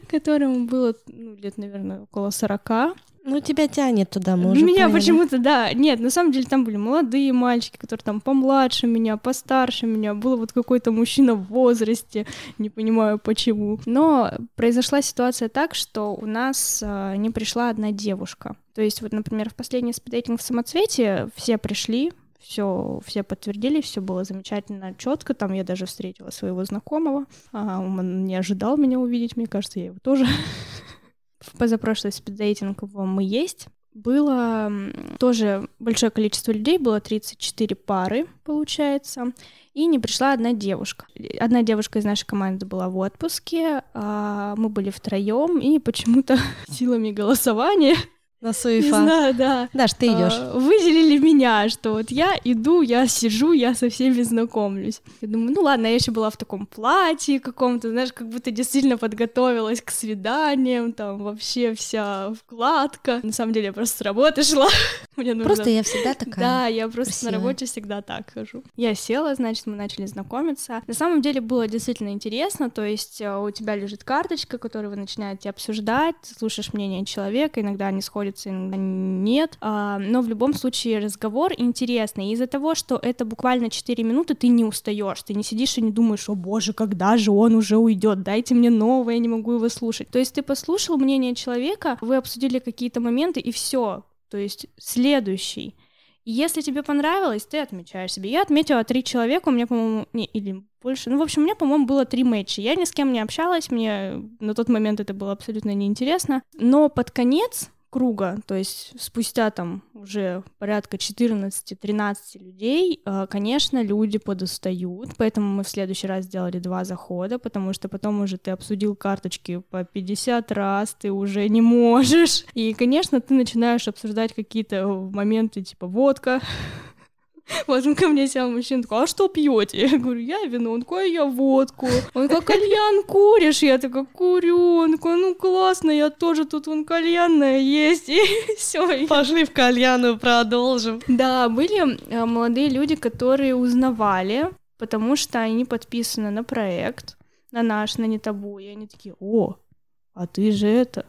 Которому было, ну, лет, наверное, около 40. Ну, тебя тянет туда, мы уже меня почему-то, да. Нет, на самом деле там были молодые мальчики, которые там помладше меня, постарше меня. Был вот какой-то мужчина в возрасте, не понимаю почему. Но произошла ситуация так, что у нас а, не пришла одна девушка. То есть вот, например, в последний спиддейтинг в самоцвете все пришли, все, все подтвердили, все было замечательно, четко. Там я даже встретила своего знакомого. А, он не ожидал меня увидеть, мне кажется, я его тоже. В позапрошлый спиддейтинг мы есть. Было тоже большое количество людей, было 34 пары, получается, и не пришла одна девушка. Одна девушка из нашей команды была в отпуске, а мы были втроем, и почему-то силами голосования На не суефа. знаю, да. Даш, ты идешь. а, Выделили меня, что вот я иду, я сижу, я со всеми знакомлюсь. Я думаю, ну ладно, я еще была в таком платье каком-то, знаешь, как будто действительно подготовилась к свиданиям, там вообще вся вкладка. На самом деле я просто с работы шла. Мне нужно... Просто я всегда такая. Да, я просто красивая. на работе всегда так хожу. Я села, значит, мы начали знакомиться. На самом деле было действительно интересно, то есть э, у тебя лежит карточка, которую вы начинаете обсуждать, ты слушаешь мнение человека, иногда они сходятся, иногда нет, А, но в любом случае разговор интересный. Из-за того, что это буквально 4 минуты, ты не устаешь, ты не сидишь и не думаешь, о боже, когда же он уже уйдет, дайте мне новое, я не могу его слушать. То есть ты послушал мнение человека, вы обсудили какие-то моменты, и все. То есть следующий. Если тебе понравилось, ты отмечаешь себе. Я отметила три человека, у меня, по-моему, не, или больше. Ну, в общем, у меня, по-моему, было три матча. Я ни с кем не общалась, мне на тот момент это было абсолютно неинтересно. Но под конец круга, то есть спустя там уже порядка 14-13 людей, э, конечно, люди подустают, поэтому мы в следующий раз сделали два захода, потому что потом уже ты обсудил карточки по 50 раз, ты уже не можешь. И, конечно, ты начинаешь обсуждать какие-то моменты, типа водка, вот он ко мне сел мужчина, такой, а что пьете? Я говорю, я вино, он такой, «А я водку. Он такой, кальян куришь? Я такая, курю. Он такой, ну классно, я тоже тут вон кальянная есть. И все. Пошли в кальяну, продолжим. Да, были э, молодые люди, которые узнавали, потому что они подписаны на проект, на наш, на не табу. И они такие, о, а ты же это,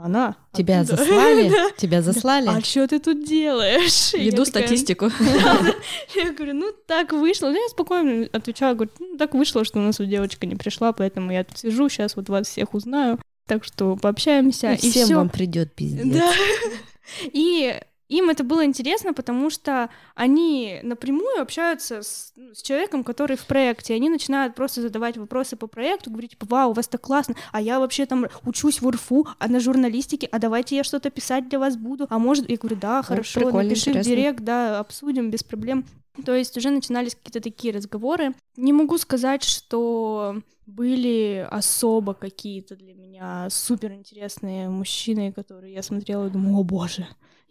Она. Тебя оттуда. заслали? Да. Тебя заслали? А что ты тут делаешь? И Веду такая, статистику. Я говорю, ну так вышло. Ну, я спокойно отвечаю, говорю, ну так вышло, что у нас вот девочка не пришла, поэтому я тут сижу, сейчас вот вас всех узнаю. Так что пообщаемся. И всем всё. вам придет пиздец. Да. И им это было интересно, потому что они напрямую общаются с, ну, с человеком, который в проекте. Они начинают просто задавать вопросы по проекту, говорить, типа, вау, у вас так классно, а я вообще там учусь в УРФУ, а на журналистике, а давайте я что-то писать для вас буду. А может, я говорю, да, хорошо, прикольно, напиши интересно. в директ, да, обсудим без проблем. То есть уже начинались какие-то такие разговоры. Не могу сказать, что были особо какие-то для меня суперинтересные мужчины, которые я смотрела и думала, о боже,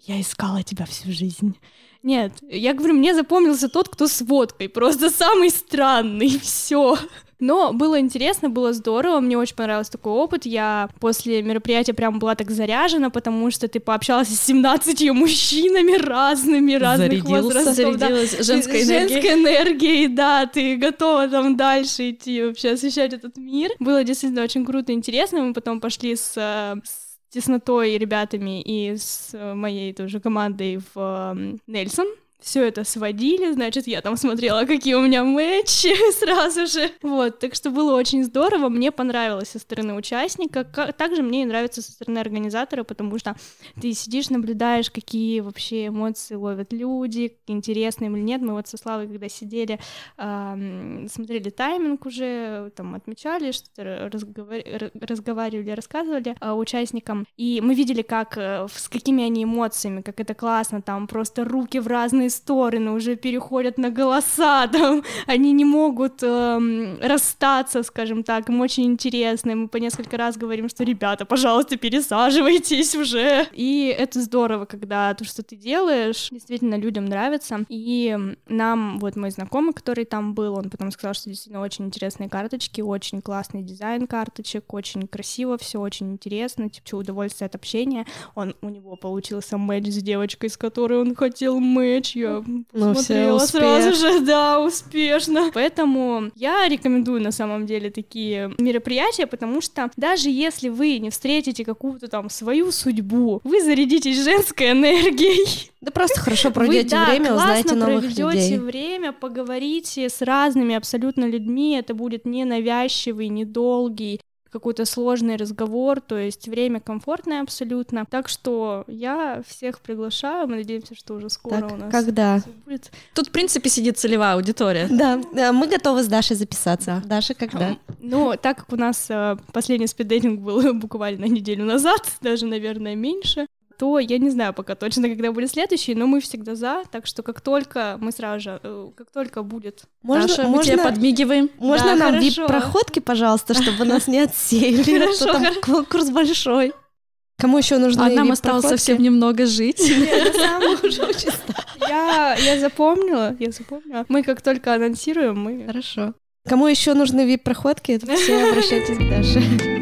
я искала тебя всю жизнь. Нет, я говорю, мне запомнился тот, кто с водкой, просто самый странный, все. Но было интересно, было здорово, мне очень понравился такой опыт. Я после мероприятия прям была так заряжена, потому что ты пообщалась с 17 мужчинами разными, разных Зарядился. возрастов. да. Зарядилась женской энергией. Женской энергией, да, ты готова там дальше идти, вообще освещать этот мир. Было действительно очень круто и интересно. Мы потом пошли с, э, с теснотой ребятами и с э, моей тоже командой в э, Нельсон. Все это сводили, значит, я там смотрела, какие у меня матчи сразу же. Вот, так что было очень здорово, мне понравилось со стороны участника. Ка- Также мне нравится со стороны организатора, потому что ты сидишь, наблюдаешь, какие вообще эмоции ловят люди, интересные или нет. Мы вот со Славой, когда сидели, ам, смотрели тайминг уже, там отмечали, что-то разговар- разговаривали, рассказывали а, участникам. И мы видели, как, э, с какими они эмоциями, как это классно, там просто руки в разные стороны уже переходят на голоса, там они не могут эм, расстаться, скажем так, им очень интересно, и мы по несколько раз говорим, что ребята, пожалуйста, пересаживайтесь уже. И это здорово, когда то, что ты делаешь, действительно людям нравится. И нам, вот мой знакомый, который там был, он потом сказал, что действительно очень интересные карточки, очень классный дизайн карточек, очень красиво все, очень интересно, типа, удовольствие от общения. Он, у него получился матч с девочкой, с которой он хотел матч, я Ну, успех. сразу же, да, успешно. Поэтому я рекомендую на самом деле такие мероприятия, потому что даже если вы не встретите какую-то там свою судьбу, вы зарядитесь женской энергией. Да просто хорошо Вы, проведете да, время, узнаете новых проведете людей. время, поговорите с разными абсолютно людьми, это будет не навязчивый, не долгий, какой-то сложный разговор, то есть время комфортное абсолютно. Так что я всех приглашаю, мы надеемся, что уже скоро Так, у нас когда? будет. Тут, в принципе, сидит целевая аудитория. Да, да, мы готовы с Дашей записаться. Да. Даша, когда? Ну, так как у нас э, последний спиддейтинг был буквально неделю назад, даже, наверное, меньше, то я не знаю пока точно, когда будет следующий, но мы всегда за, так что как только мы сразу же, э, как только будет Можно, Даша, мы тебе можно, подмигиваем. можно Да, нам вип-проходки, пожалуйста, чтобы нас не отсеяли? Хорошо, там хорошо. конкурс большой. Кому еще нужны А нам осталось совсем немного жить. Я, я запомнила, я запомнила. Мы как только анонсируем, мы... Хорошо. Кому еще нужны вип-проходки, это все обращайтесь к Даше.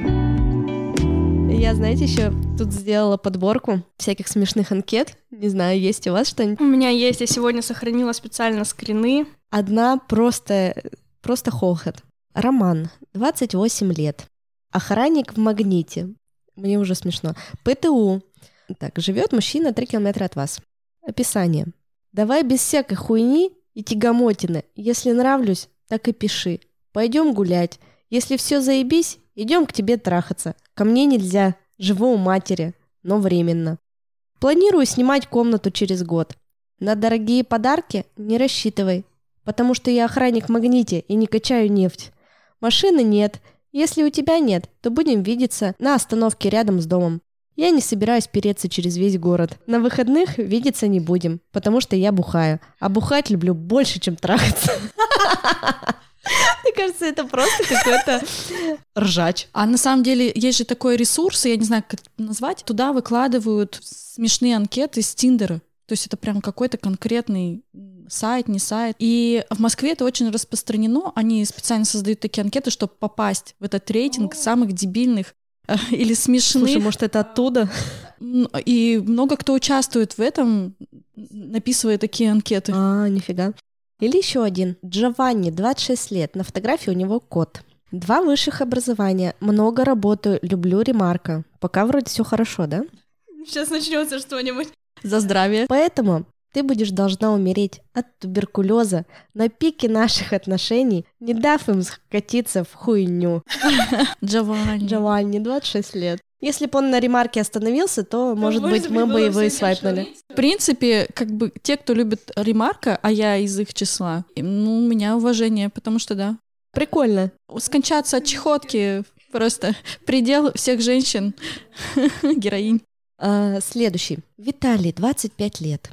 Я, знаете, еще тут сделала подборку всяких смешных анкет. Не знаю, есть у вас что-нибудь? У меня есть, я сегодня сохранила специально скрины. Одна просто, просто хохот. Роман, 28 лет. Охранник в магните. Мне уже смешно. ПТУ. Так, живет мужчина 3 километра от вас. Описание. Давай без всякой хуйни и тягомотины. Если нравлюсь, так и пиши. Пойдем гулять. Если все заебись, идем к тебе трахаться. Ко мне нельзя. Живу у матери, но временно. Планирую снимать комнату через год. На дорогие подарки не рассчитывай, потому что я охранник магните и не качаю нефть. Машины нет. Если у тебя нет, то будем видеться на остановке рядом с домом. Я не собираюсь переться через весь город. На выходных видеться не будем, потому что я бухаю. А бухать люблю больше, чем трахаться. Мне кажется, это просто какой-то ржач. А на самом деле есть же такой ресурс, я не знаю, как это назвать, туда выкладывают смешные анкеты с Тиндера. То есть это прям какой-то конкретный сайт, не сайт. И в Москве это очень распространено. Они специально создают такие анкеты, чтобы попасть в этот рейтинг самых дебильных э, или смешных. Слушай, может, это оттуда? И много кто участвует в этом, написывая такие анкеты. А, нифига. Или еще один. Джованни, 26 лет. На фотографии у него кот. Два высших образования, много работаю, люблю ремарка. Пока вроде все хорошо, да? Сейчас начнется что-нибудь. За здравие. Поэтому ты будешь должна умереть от туберкулеза на пике наших отношений, не дав им скатиться в хуйню. Джованни. Джованни, 26 лет. Если бы он на ремарке остановился, то, может быть, мы бы его и свайпнули. В принципе, как бы те, кто любит ремарка, а я из их числа, ну, у меня уважение, потому что да. Прикольно. Скончаться от чехотки просто предел всех женщин. Героинь. А, следующий. Виталий, 25 лет.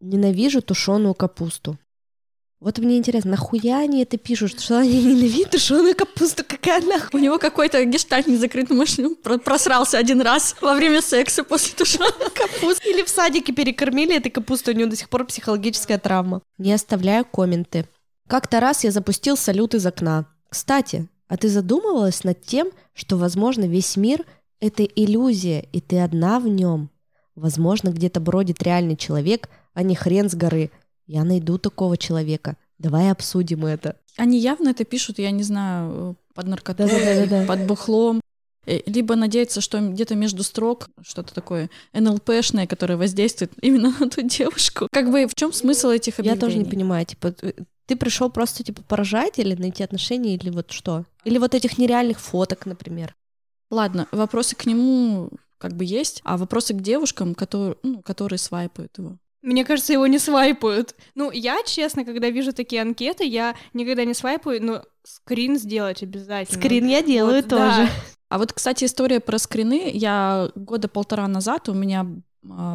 Ненавижу тушеную капусту. Вот мне интересно, нахуя они это пишут, что они ненавидят тушеную капусту? Какая нахуй? У него какой-то гештальт не закрыт, может, просрался один раз во время секса после тушеной капусты. Или в садике перекормили этой капустой, у него до сих пор психологическая травма. Не оставляю комменты. Как-то раз я запустил салют из окна. Кстати, а ты задумывалась над тем, что, возможно, весь мир — это иллюзия, и ты одна в нем? Возможно, где-то бродит реальный человек, а не хрен с горы. Я найду такого человека. Давай обсудим это. Они явно это пишут, я не знаю, под наркотой, Да-да-да-да-да. под бухлом. Э, Либо надеяться, что где-то между строк что-то такое НЛПшное, которое воздействует именно на ту девушку. Как бы в чем смысл этих Я объявлений? тоже не понимаю, типа, э, ты пришел просто, типа, поражать или найти отношения, или вот что? Или вот этих нереальных фоток, например. Ладно, вопросы к нему как бы есть, а вопросы к девушкам, которые, ну, которые свайпают его. Мне кажется, его не свайпают. Ну, я, честно, когда вижу такие анкеты, я никогда не свайпаю, но скрин сделать обязательно. Скрин я делаю Вот, да. тоже. А вот, кстати, история про скрины. Я года полтора назад у меня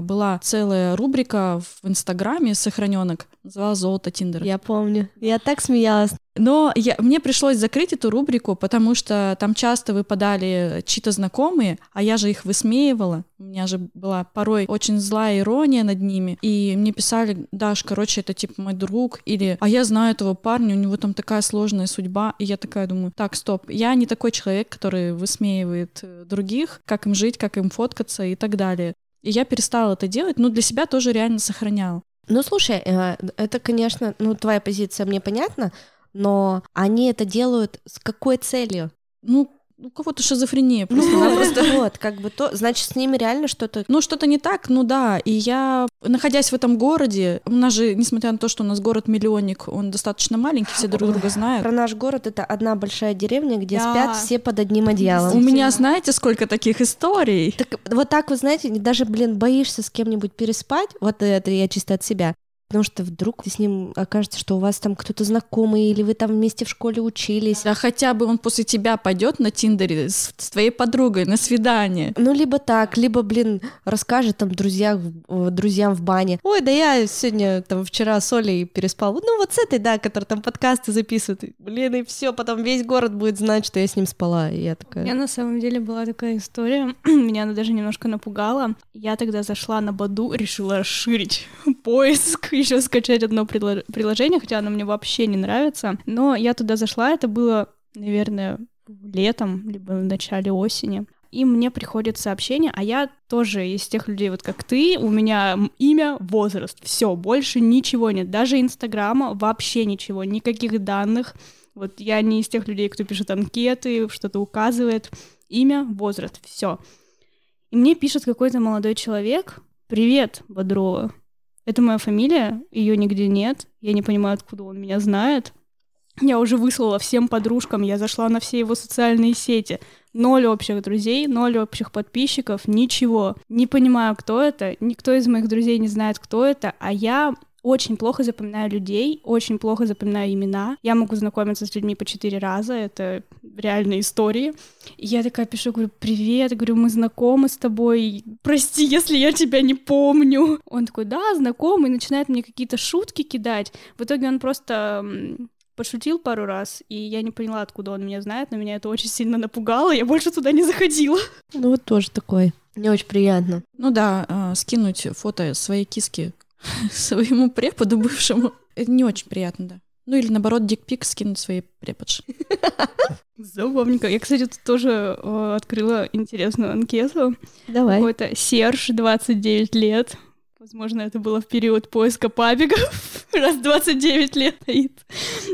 была целая рубрика в Инстаграме сохраненок, называлась «Золото Тиндера». Я помню. Я так смеялась. Но я, мне пришлось закрыть эту рубрику, потому что там часто выпадали чьи-то знакомые, а я же их высмеивала. У меня же была порой очень злая ирония над ними. И мне писали, Даш, короче, это типа мой друг. Или, а я знаю этого парня, у него там такая сложная судьба. И я такая думаю, так, стоп, я не такой человек, который высмеивает э, других, как им жить, как им фоткаться и так далее. И я перестала это делать, но для себя тоже реально сохраняла. Ну, слушай, э, это, конечно, ну, твоя позиция мне понятна, но они это делают с какой целью? Ну, у кого-то шизофрения просто-напросто. Вот, как бы то, значит, с ними реально что-то... Ну, что-то не так, ну да. И я, находясь в этом городе, у нас же, несмотря на то, что у нас город-миллионник, он достаточно маленький, все друг друга знают. Про наш город это одна большая деревня, где Да. спят все под одним одеялом. У меня, знаете, сколько таких историй? Так вот так, вы знаете, даже, блин, боишься с кем-нибудь переспать, вот это я чисто от себя, потому что вдруг с ним окажется, что у вас там кто-то знакомый, или вы там вместе в школе учились. Да хотя бы он после тебя пойдет на Тиндере с, с твоей подругой на свидание. Ну, либо так, либо, блин, расскажет там друзья, в- э, друзьям в бане. Ой, да я сегодня, там, вчера с Олей переспал. Ну, вот с этой, да, которая там подкасты записывает. Блин, и все, потом весь город будет знать, что я с ним спала. И я У такая... меня на самом деле была такая история, меня она даже немножко напугала. Я тогда зашла на Баду, решила расширить поиск, еще скачать одно приложение, хотя оно мне вообще не нравится. Но я туда зашла, это было, наверное, летом, либо в начале осени. И мне приходит сообщение, а я тоже из тех людей, вот как ты, у меня имя, возраст, все, больше ничего нет, даже Инстаграма, вообще ничего, никаких данных. Вот я не из тех людей, кто пишет анкеты, что-то указывает. Имя, возраст, все. И мне пишет какой-то молодой человек. Привет, Бодрова. Это моя фамилия, ее нигде нет. Я не понимаю, откуда он меня знает. Я уже выслала всем подружкам, я зашла на все его социальные сети. Ноль общих друзей, ноль общих подписчиков, ничего. Не понимаю, кто это. Никто из моих друзей не знает, кто это. А я очень плохо запоминаю людей, очень плохо запоминаю имена. Я могу знакомиться с людьми по четыре раза, это реальные истории. И я такая пишу, говорю, привет, говорю, мы знакомы с тобой, прости, если я тебя не помню. Он такой, да, знакомый, и начинает мне какие-то шутки кидать. В итоге он просто пошутил пару раз, и я не поняла, откуда он меня знает, но меня это очень сильно напугало, я больше туда не заходила. Ну, вот тоже такой. Не очень приятно. Ну да, а, скинуть фото своей киски своему преподу бывшему. Это не очень приятно, да. Ну или наоборот, дикпик скинуть своей преподше. Забавненько. Я, кстати, тут тоже э, открыла интересную анкету. Давай. Какой-то Серж, 29 лет. Возможно, это было в период поиска пабиков. Раз 29 лет стоит.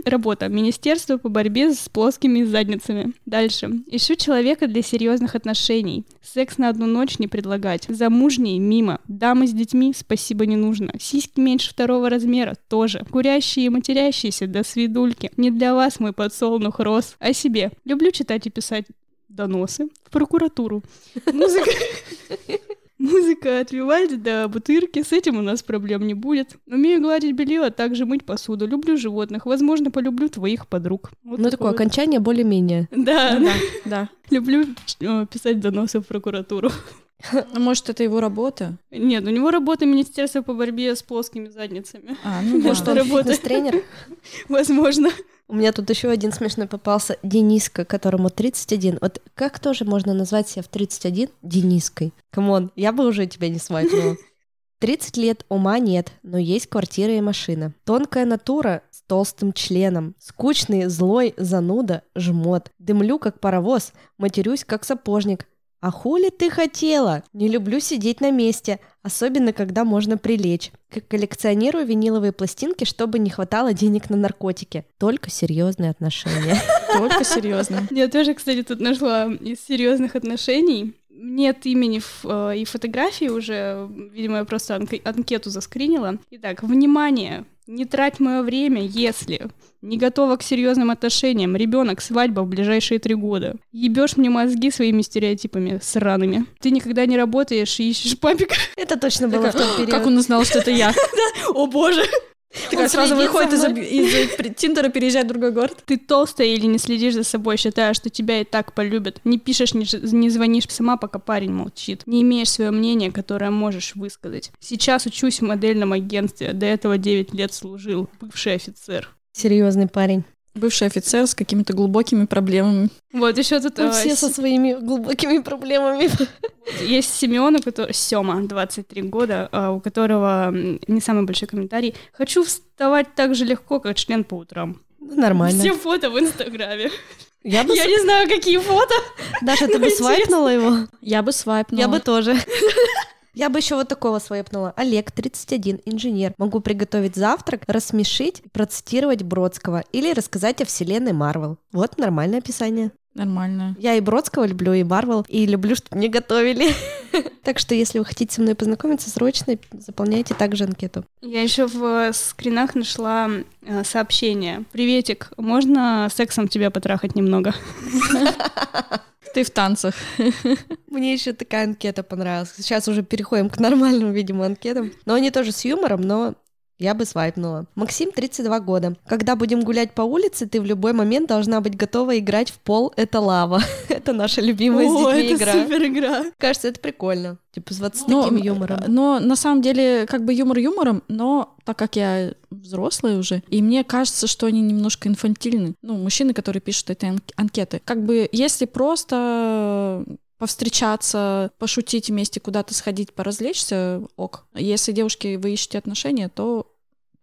Работа. Министерство по борьбе с плоскими задницами. Дальше. Ищу человека для серьезных отношений. Секс на одну ночь не предлагать. Замужние мимо. Дамы с детьми спасибо не нужно. Сиськи меньше второго размера тоже. Курящие и матерящиеся до свидульки. Не для вас мой подсолнух рос. О себе. Люблю читать и писать доносы в прокуратуру. Музыка. Музыка от Вивальди до Бутырки, с этим у нас проблем не будет. Умею гладить белье, а также мыть посуду. Люблю животных. Возможно, полюблю твоих подруг. Вот ну, такое вот. окончание более-менее. Да, да, да. Люблю э, писать доносы в прокуратуру. Ну, может, это его работа? Нет, у него работа Министерства по борьбе с плоскими задницами. А, ну да. Может, работа. тренер Возможно. У меня тут еще один смешной попался. Дениска, которому 31. Вот как тоже можно назвать себя в 31 Дениской? Come on, я бы уже тебя не свайпнула. 30 лет ума нет, но есть квартира и машина. Тонкая натура с толстым членом. Скучный, злой, зануда, жмот. Дымлю, как паровоз. Матерюсь, как сапожник. А хули ты хотела? Не люблю сидеть на месте, особенно когда можно прилечь. Как коллекционирую виниловые пластинки, чтобы не хватало денег на наркотики. Только серьезные отношения. Только серьезные. Я тоже, кстати, тут нашла из серьезных отношений нет имени э, и фотографии уже, видимо, я просто анкету заскринила. Итак, внимание, не трать мое время, если не готова к серьезным отношениям, ребенок, свадьба в ближайшие три года. Ебешь мне мозги своими стереотипами сраными. Ты никогда не работаешь и ищешь папика. Это точно было в тот период. Как он узнал, что это я? О боже! Такая сразу выходит из, из Тиндера, переезжает в другой город. Ты толстая или не следишь за собой, считая, что тебя и так полюбят. Не пишешь, не, не звонишь сама, пока парень молчит. Не имеешь свое мнение, которое можешь высказать. Сейчас учусь в модельном агентстве. До этого 9 лет служил. Бывший офицер. Серьезный парень. Бывший офицер с какими-то глубокими проблемами. Вот еще тут... Мы а, все со своими глубокими проблемами. Есть Семен, у которого... Сема, 23 года, а, у которого не самый большой комментарий. Хочу вставать так же легко, как член по утрам. Ну, нормально. Все фото в Инстаграме. Я, бы... Я не знаю, какие фото. Даша, ты бы свайпнула его? Я бы свайпнула. Я бы тоже. Я бы еще вот такого свайпнула. Олег, 31, инженер. Могу приготовить завтрак, рассмешить, процитировать Бродского или рассказать о вселенной Марвел. Вот нормальное описание. Нормально. Я и Бродского люблю, и Марвел, и люблю, чтобы мне готовили. Так что, если вы хотите со мной познакомиться, срочно заполняйте также анкету. Я еще в скринах нашла э, сообщение. Приветик, можно сексом тебя потрахать немного? Ты в танцах. Мне еще такая анкета понравилась. Сейчас уже переходим к нормальным, видимо, анкетам. Но они тоже с юмором, но я бы свайпнула. Максим, 32 года. Когда будем гулять по улице, ты в любой момент должна быть готова играть в пол «Это лава». это наша любимая О, с детьми это игра. супер игра. Кажется, это прикольно. Типа с, вот с но, таким юмором. Но на самом деле, как бы юмор юмором, но так как я взрослая уже, и мне кажется, что они немножко инфантильны. Ну, мужчины, которые пишут эти анкеты. Как бы, если просто повстречаться, пошутить вместе, куда-то сходить, поразвлечься, ок. Если девушки, вы ищете отношения, то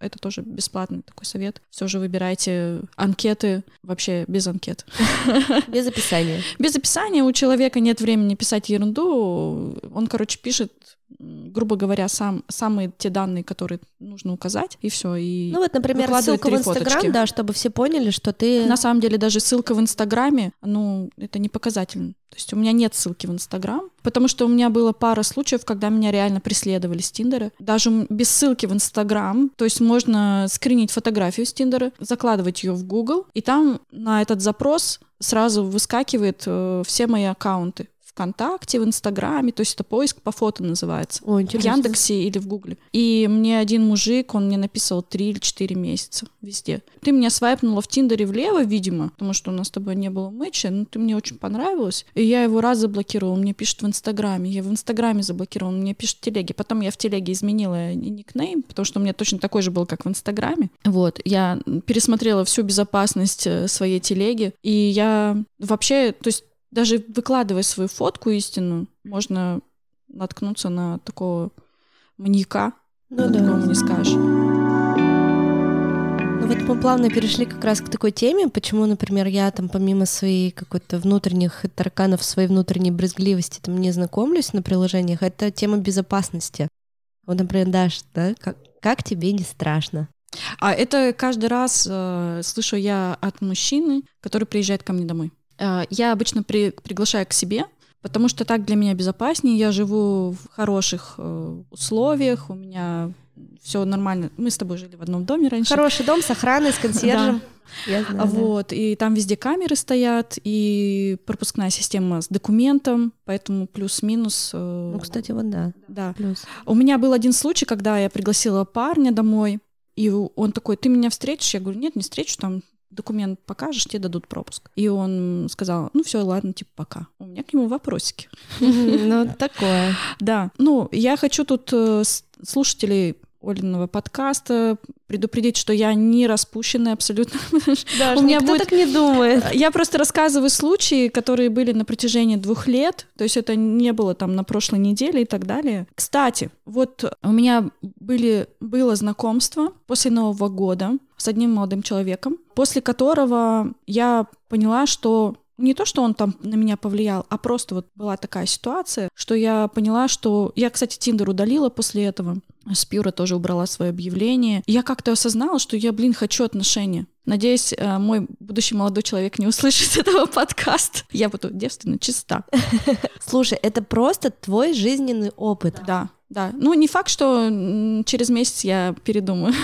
это тоже бесплатный такой совет. Все же выбирайте анкеты вообще без анкет. Без описания. Без описания у человека нет времени писать ерунду. Он, короче, пишет грубо говоря, сам, самые те данные, которые нужно указать, и все. И ну вот, например, ссылка в Инстаграм, да, чтобы все поняли, что ты... На самом деле даже ссылка в Инстаграме, ну, это не показательно. То есть у меня нет ссылки в Инстаграм, потому что у меня было пара случаев, когда меня реально преследовали с Тиндера. Даже без ссылки в Инстаграм, то есть можно скринить фотографию с Тиндера, закладывать ее в Google, и там на этот запрос сразу выскакивает э, все мои аккаунты. ВКонтакте, в Инстаграме, то есть это поиск по фото называется. О, в Яндексе или в Гугле. И мне один мужик, он мне написал три или четыре месяца везде. Ты меня свайпнула в Тиндере влево, видимо, потому что у нас с тобой не было мэча, но ты мне очень понравилась. И я его раз заблокировала, мне пишет в Инстаграме. Я в Инстаграме заблокировала, мне пишет в Телеге. Потом я в Телеге изменила никнейм, потому что у меня точно такой же был, как в Инстаграме. Вот, я пересмотрела всю безопасность э, своей телеги, и я вообще, то есть даже выкладывая свою фотку истину, можно наткнуться на такого маньяка, ну, да. такому не скажешь. Ну вот мы плавно перешли как раз к такой теме, почему, например, я там помимо своей какой-то внутренних тараканов, своей внутренней брезгливости там не знакомлюсь на приложениях, это тема безопасности. Вот, например, Даш, да, как, как тебе не страшно? А это каждый раз э, слышу я от мужчины, который приезжает ко мне домой. Э, я обычно при, приглашаю к себе, потому что так для меня безопаснее. Я живу в хороших э, условиях, у меня все нормально. Мы с тобой жили в одном доме раньше. Хороший дом с охраной, с консьержем. Я знаю, вот, да. и там везде камеры стоят, и пропускная система с документом, поэтому плюс-минус. Э, ну, кстати, вот да. Да. Плюс. У меня был один случай, когда я пригласила парня домой, и он такой, ты меня встретишь? Я говорю, нет, не встречу, там документ покажешь, тебе дадут пропуск. И он сказал, ну все, ладно, типа пока. У меня к нему вопросики. Ну, такое. Да. Ну, я хочу тут э, слушателей Олиного подкаста, предупредить, что я не распущенная абсолютно. Да, у меня будет... так не думает. Я просто рассказываю случаи, которые были на протяжении двух лет, то есть это не было там на прошлой неделе и так далее. Кстати, вот у меня были, было знакомство после Нового года с одним молодым человеком, после которого я поняла, что не то, что он там на меня повлиял, а просто вот была такая ситуация, что я поняла, что... Я, кстати, Тиндер удалила после этого. Спюра тоже убрала свое объявление. я как-то осознала, что я, блин, хочу отношения. Надеюсь, э, мой будущий молодой человек не услышит этого подкаста. Я буду девственно чиста. Слушай, это просто твой жизненный опыт. Да, да. Ну, не факт, что через месяц я передумаю.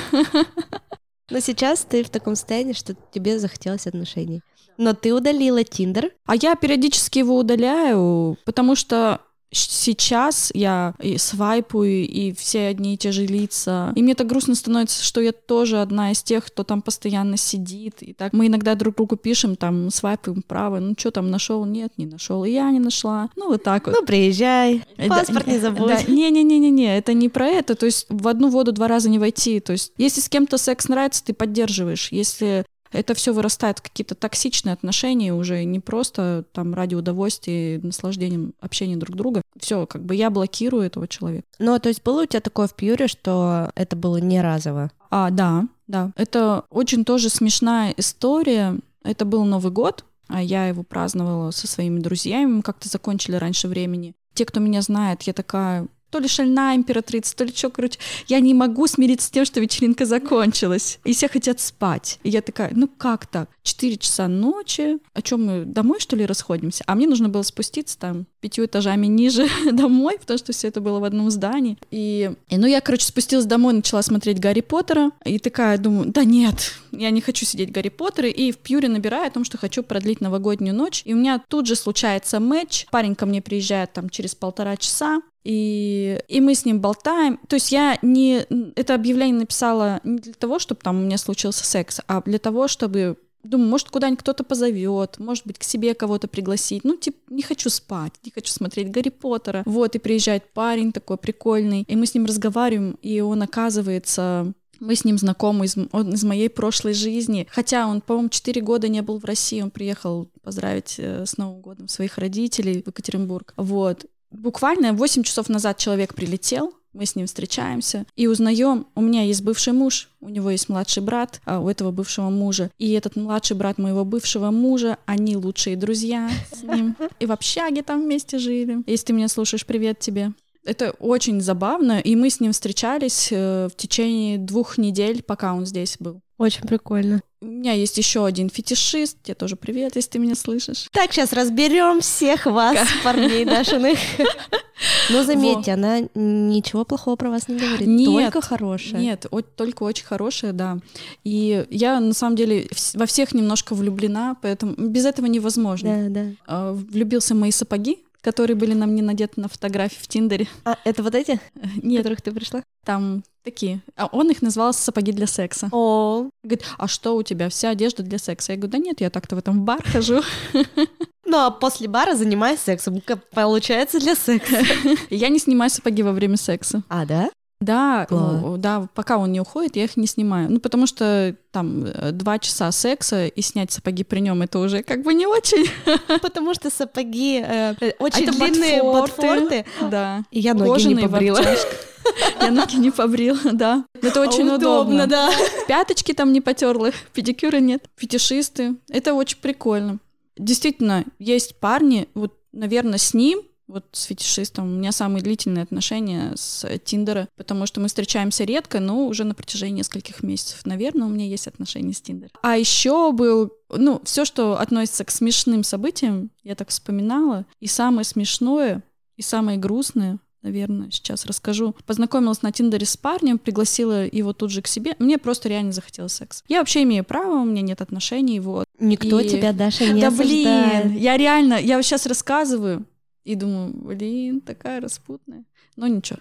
Но сейчас ты в таком состоянии, что тебе захотелось отношений. Но ты удалила Тиндер. А я периодически его удаляю, потому что сейчас я и свайпаю, и все одни и те же лица. И мне так грустно становится, что я тоже одна из тех, кто там постоянно сидит. И так мы иногда друг другу пишем, там, свайпаем право, ну что там, нашел? Нет, не нашел. И я не нашла. Ну, вот так вот. Ну, приезжай, паспорт да, не забудь. Да, не-не-не-не, это не про это. То есть в одну воду два раза не войти. То есть если с кем-то секс нравится, ты поддерживаешь. Если это все вырастает в какие-то токсичные отношения уже не просто там ради удовольствия и наслаждением общения друг друга. Все, как бы я блокирую этого человека. Ну, то есть было у тебя такое в Пьюре, что это было не разово? А, да, да. Это очень тоже смешная история. Это был Новый год, а я его праздновала со своими друзьями, мы как-то закончили раньше времени. Те, кто меня знает, я такая то ли шальная императрица, то ли что, короче, я не могу смириться с тем, что вечеринка закончилась, и все хотят спать. И я такая, ну как так? Четыре часа ночи, о чем мы домой, что ли, расходимся? А мне нужно было спуститься там пятью этажами ниже домой, потому что все это было в одном здании. И, и ну я, короче, спустилась домой, начала смотреть Гарри Поттера, и такая думаю, да нет, я не хочу сидеть Гарри Поттера, и в Пьюре набираю о том, что хочу продлить новогоднюю ночь, и у меня тут же случается матч, парень ко мне приезжает там через полтора часа, и, и мы с ним болтаем. То есть я не... Это объявление написала не для того, чтобы там у меня случился секс, а для того, чтобы Думаю, может, куда-нибудь кто-то позовет, может быть, к себе кого-то пригласить. Ну, типа, не хочу спать, не хочу смотреть Гарри Поттера. Вот, и приезжает парень такой прикольный, и мы с ним разговариваем, и он оказывается мы с ним знакомы из, он из моей прошлой жизни. Хотя он, по-моему, 4 года не был в России. Он приехал поздравить э, с Новым годом своих родителей в Екатеринбург. Вот буквально 8 часов назад человек прилетел, мы с ним встречаемся и узнаем, у меня есть бывший муж, у него есть младший брат, а у этого бывшего мужа. И этот младший брат моего бывшего мужа, они лучшие друзья с ним. И в общаге там вместе жили. Если ты меня слушаешь, привет тебе. Это очень забавно, и мы с ним встречались э, в течение двух недель, пока он здесь был. Очень прикольно. У меня есть еще один фетишист. Тебе тоже привет, если ты меня слышишь. Так, сейчас разберем всех вас, парней Дашиных. Но заметьте, она ничего плохого про вас не говорит, нет, только хорошее. Нет, только очень хорошее, да. И я на самом деле во всех немножко влюблена, поэтому без этого невозможно. Да, да. А, влюбился в мои сапоги, которые были на мне надеты на фотографии в Тиндере. А, это вот эти, Нет. в которых ты пришла? Там такие. А он их назвал сапоги для секса. О. Говорит, а что у тебя? Вся одежда для секса. Я говорю, да нет, я так-то в этом бар хожу. Ну, а после бара занимаюсь сексом. Получается для секса. Я не снимаю сапоги во время секса. А, да? Да, Класс. да, пока он не уходит, я их не снимаю. Ну, потому что там э, два часа секса и снять сапоги при нем это уже как бы не очень. Потому что сапоги э, очень это длинные ботфорты. Да. И я ноги не побрила. Я ноги не побрила, да. Это очень удобно. да. Пяточки там не потерла, педикюра нет. Фетишисты. Это очень прикольно. Действительно, есть парни, вот, наверное, с ним вот с фетишистом. У меня самые длительные отношения с Тиндера, потому что мы встречаемся редко, но уже на протяжении нескольких месяцев, наверное, у меня есть отношения с Тиндером. А еще был, ну, все, что относится к смешным событиям, я так вспоминала, и самое смешное, и самое грустное наверное, сейчас расскажу. Познакомилась на Тиндере с парнем, пригласила его тут же к себе. Мне просто реально захотелось секс. Я вообще имею право, у меня нет отношений, вот. Никто и... тебя, Даша, не Да осуждает. блин, я реально, я сейчас рассказываю и думаю, блин, такая распутная. Но ничего.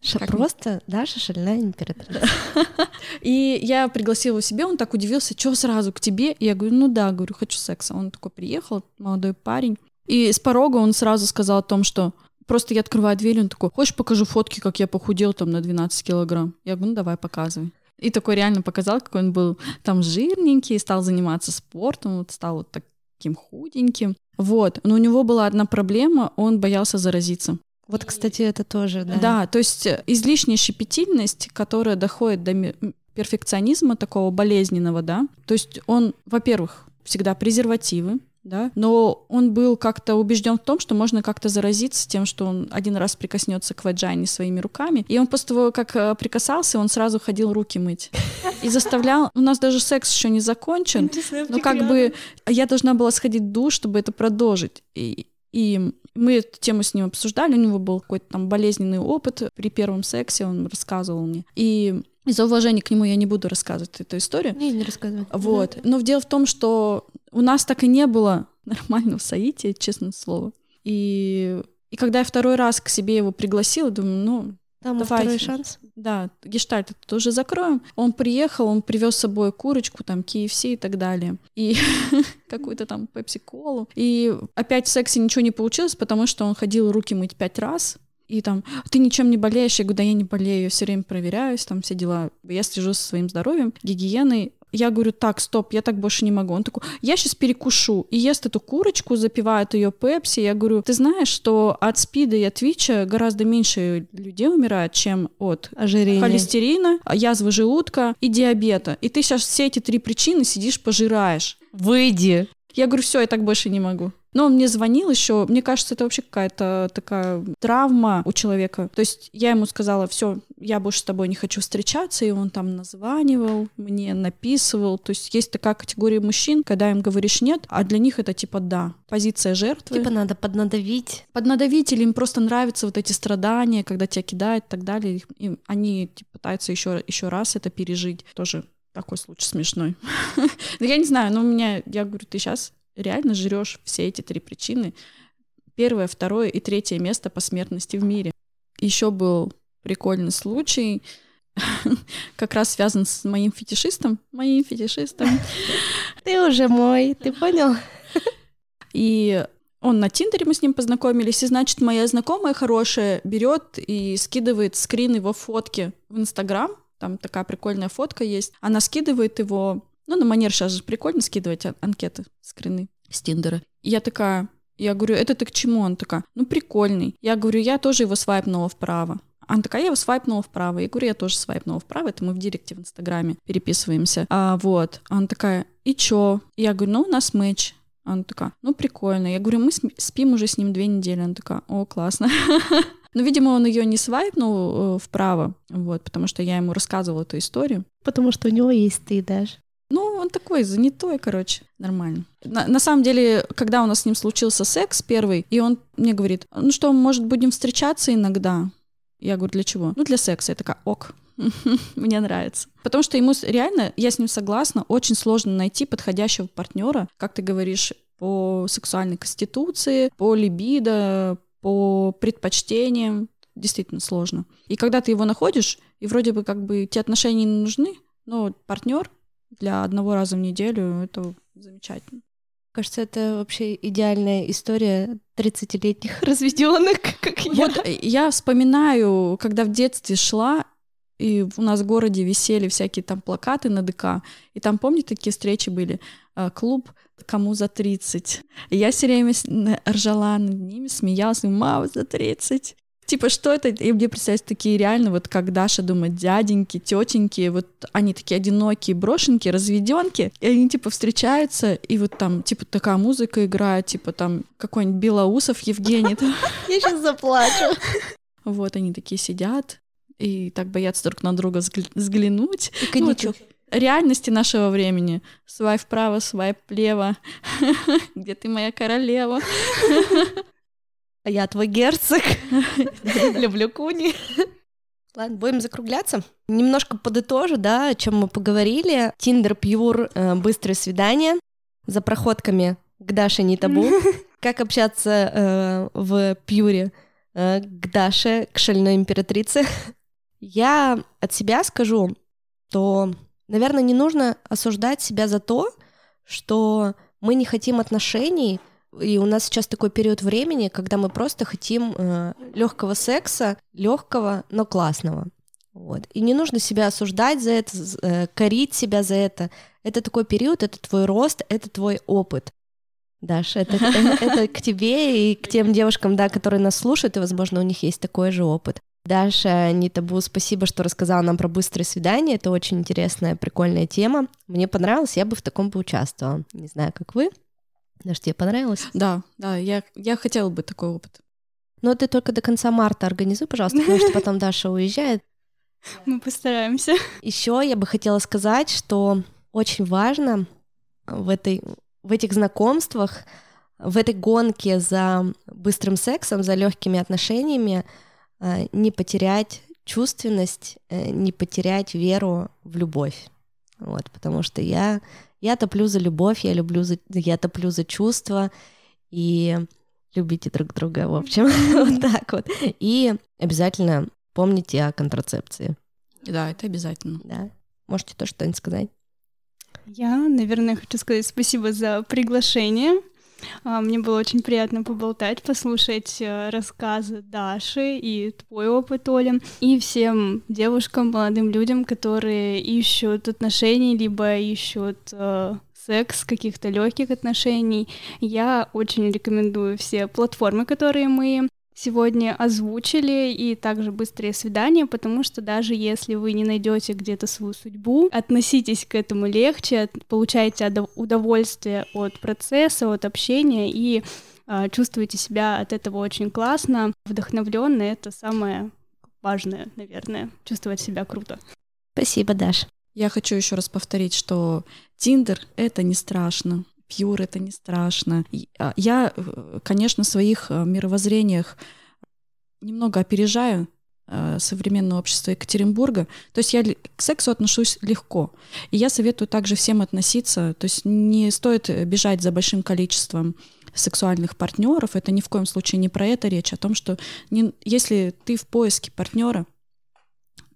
Ш- просто Даша шальная императрица. И я пригласила его себе, он так удивился, что сразу к тебе? И я говорю, ну да, говорю, хочу секса. Он такой приехал, молодой парень. И с порога он сразу сказал о том, что Просто я открываю дверь, он такой, хочешь покажу фотки, как я похудел там на 12 килограмм? Я говорю, ну давай, показывай. И такой реально показал, какой он был там жирненький, стал заниматься спортом, вот стал вот таким худеньким. Вот. Но у него была одна проблема, он боялся заразиться. Вот, кстати, это тоже, да. Да, то есть излишняя щепетильность, которая доходит до перфекционизма такого болезненного, да. То есть он, во-первых, всегда презервативы, да, но он был как-то убежден в том, что можно как-то заразиться тем, что он один раз прикоснется к ваджайне своими руками, и он после того, как э, прикасался, он сразу ходил руки мыть и заставлял. У нас даже секс еще не закончен, но как бы я должна была сходить в душ, чтобы это продолжить. И, и мы эту тему с ним обсуждали, у него был какой-то там болезненный опыт при первом сексе, он рассказывал мне. И из-за уважения к нему я не буду рассказывать эту историю. Не, не рассказывай. Вот. Но дело в том, что у нас так и не было нормального соития, честное слово. И, и когда я второй раз к себе его пригласила, думаю, ну, там давай, второй шанс. Да, гештальт это тоже закроем. Он приехал, он привез с собой курочку, там, KFC и так далее. И какую-то там пепси-колу. И опять в сексе ничего не получилось, потому что он ходил руки мыть пять раз. И там, ты ничем не болеешь? Я говорю, да я не болею, я все время проверяюсь, там все дела. Я слежу за своим здоровьем, гигиеной. Я говорю, так, стоп, я так больше не могу. Он такой, я сейчас перекушу. И ест эту курочку, запивает ее пепси. Я говорю, ты знаешь, что от спида и от ВИЧа гораздо меньше людей умирает, чем от Ожирения. холестерина, язвы желудка и диабета. И ты сейчас все эти три причины сидишь, пожираешь. Выйди. Я говорю, все, я так больше не могу. Но он мне звонил еще. Мне кажется, это вообще какая-то такая травма у человека. То есть я ему сказала, все, я больше с тобой не хочу встречаться, и он там названивал, мне написывал. То есть есть такая категория мужчин, когда им говоришь нет, а для них это типа да, позиция жертвы. Типа надо поднадавить. Поднадавить или им просто нравятся вот эти страдания, когда тебя кидают и так далее. И они типа, пытаются еще, еще раз это пережить. Тоже такой случай смешной. Но я не знаю, но у меня, я говорю, ты сейчас реально жрешь все эти три причины. Первое, второе и третье место по смертности в мире. Еще был прикольный случай, как раз связан с моим фетишистом. Моим фетишистом. Ты уже мой, ты понял? И он на Тиндере, мы с ним познакомились, и, значит, моя знакомая хорошая берет и скидывает скрин его фотки в Инстаграм, там такая прикольная фотка есть, она скидывает его ну, на манер сейчас же прикольно скидывать анкеты, скрины с Тиндера. Я такая, я говорю, это ты к чему? Он такая, ну, прикольный. Я говорю, я тоже его свайпнула вправо. Она такая, я его свайпнула вправо. Я говорю, я тоже свайпнула вправо. Это мы в директе в Инстаграме переписываемся. А, вот. Она такая, и чё? Я говорю, ну, у нас матч. Она такая, ну, прикольно. Я говорю, мы спим уже с ним две недели. Она такая, о, классно. Но, видимо, он ее не свайпнул э, вправо, вот, потому что я ему рассказывала эту историю. Потому что у него есть ты даже. Он такой занятой, короче, нормально. На, на самом деле, когда у нас с ним случился секс первый, и он мне говорит, ну что, может, будем встречаться иногда? Я говорю, для чего? Ну, для секса. Я такая, ок, мне нравится. Потому что ему реально, я с ним согласна, очень сложно найти подходящего партнера, как ты говоришь, по сексуальной конституции, по либидо, по предпочтениям. Действительно сложно. И когда ты его находишь, и вроде бы как бы те отношения не нужны, но партнер для одного раза в неделю это замечательно. Кажется, это вообще идеальная история 30-летних разведенных, как я. Вот э, я вспоминаю, когда в детстве шла, и у нас в городе висели всякие там плакаты на ДК, и там, помните, такие встречи были? А, клуб кому за 30. И я все время ржала над ними, смеялась, мама за 30. Типа, что это? И мне представляются такие реально, вот как Даша думает, дяденьки, тетеньки, вот они такие одинокие, брошенки, разведенки, и они типа встречаются, и вот там типа такая музыка играет, типа там какой-нибудь Белоусов Евгений. Я сейчас заплачу. Вот они такие сидят и так боятся друг на друга взглянуть. И коньячок. реальности нашего времени. Свай вправо, свай влево. Где ты моя королева? А я твой герцог. Люблю куни. Ладно, будем закругляться. Немножко подытожу, да, о чем мы поговорили. Тиндер, пьюр, э, быстрые свидания. За проходками к Даше не табу. Как общаться э, в пьюре э, к Даше, к шальной императрице. Я от себя скажу, что, наверное, не нужно осуждать себя за то, что мы не хотим отношений, и у нас сейчас такой период времени, когда мы просто хотим э, легкого секса, легкого, но классного. Вот. И не нужно себя осуждать за это, э, корить себя за это. Это такой период, это твой рост, это твой опыт. Даша, это, это, к тебе и к тем девушкам, да, которые нас слушают, и, возможно, у них есть такой же опыт. Даша, не табу, спасибо, что рассказала нам про быстрые свидания. Это очень интересная, прикольная тема. Мне понравилось, я бы в таком поучаствовала. Не знаю, как вы. Даже тебе понравилось? Да, да, я, я хотела бы такой опыт. Но ты только до конца марта организуй, пожалуйста, потому что потом Даша уезжает. Мы постараемся. Еще я бы хотела сказать, что очень важно в, этой, в этих знакомствах, в этой гонке за быстрым сексом, за легкими отношениями э, не потерять чувственность, э, не потерять веру в любовь. Вот, потому что я я топлю за любовь, я люблю за, я топлю за чувства, и любите друг друга, в общем, вот так вот. И обязательно помните о контрацепции. Да, это обязательно. Да. Можете тоже что-нибудь сказать? Я, наверное, хочу сказать спасибо за приглашение. А, мне было очень приятно поболтать, послушать э, рассказы Даши и твой опыт, Оля, и всем девушкам, молодым людям, которые ищут отношений, либо ищут э, секс, каких-то легких отношений. Я очень рекомендую все платформы, которые мы сегодня озвучили, и также быстрые свидания, потому что даже если вы не найдете где-то свою судьбу, относитесь к этому легче, получайте удовольствие от процесса, от общения и э, чувствуете себя от этого очень классно, вдохновленно. Это самое важное, наверное, чувствовать себя круто. Спасибо, Даш. Я хочу еще раз повторить, что Тиндер — это не страшно пьюр, это не страшно. А, я, э, конечно, в своих э, мировоззрениях немного опережаю э, современное общество Екатеринбурга. То есть я к сексу отношусь легко. И я советую также всем относиться. То есть не стоит бежать за большим количеством сексуальных партнеров. Это ни в коем случае не про это речь, а о том, что не, если ты в поиске партнера,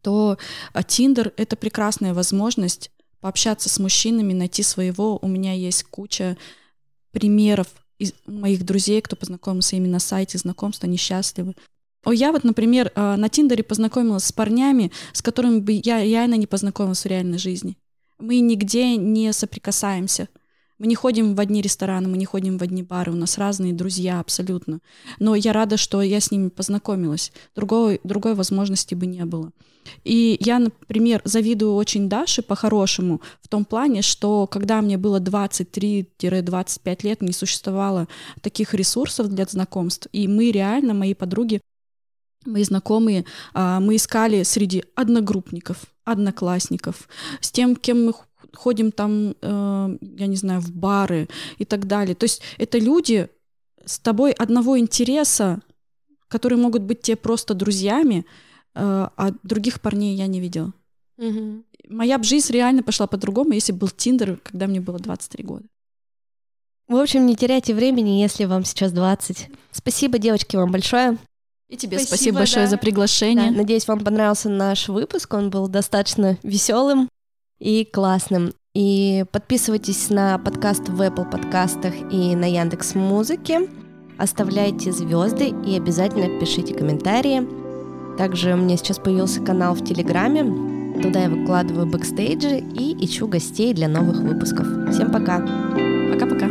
то Тиндер — это прекрасная возможность пообщаться с мужчинами, найти своего. У меня есть куча примеров из моих друзей, кто познакомился именно на сайте знакомства, они счастливы. О, я вот, например, э, на Тиндере познакомилась с парнями, с которыми бы я реально не познакомилась в реальной жизни. Мы нигде не соприкасаемся. Мы не ходим в одни рестораны, мы не ходим в одни бары, у нас разные друзья абсолютно. Но я рада, что я с ними познакомилась. Другой, другой возможности бы не было. И я, например, завидую очень Даше по-хорошему в том плане, что когда мне было 23-25 лет, не существовало таких ресурсов для знакомств, и мы реально, мои подруги, мои знакомые, а, мы искали среди одногруппников, одноклассников, с тем, кем мы ходим там, э, я не знаю, в бары и так далее. То есть это люди с тобой одного интереса, которые могут быть тебе просто друзьями, э, а других парней я не видела. Угу. Моя бы жизнь реально пошла по-другому, если был Тиндер, когда мне было 23 года. В общем, не теряйте времени, если вам сейчас 20. Спасибо, девочки, вам большое. И тебе спасибо, спасибо большое да. за приглашение. Да, надеюсь, вам понравился наш выпуск. Он был достаточно веселым и классным. И подписывайтесь на подкаст в Apple подкастах и на Яндекс Музыке. Оставляйте звезды и обязательно пишите комментарии. Также у меня сейчас появился канал в Телеграме. Туда я выкладываю бэкстейджи и ищу гостей для новых выпусков. Всем пока. Пока-пока.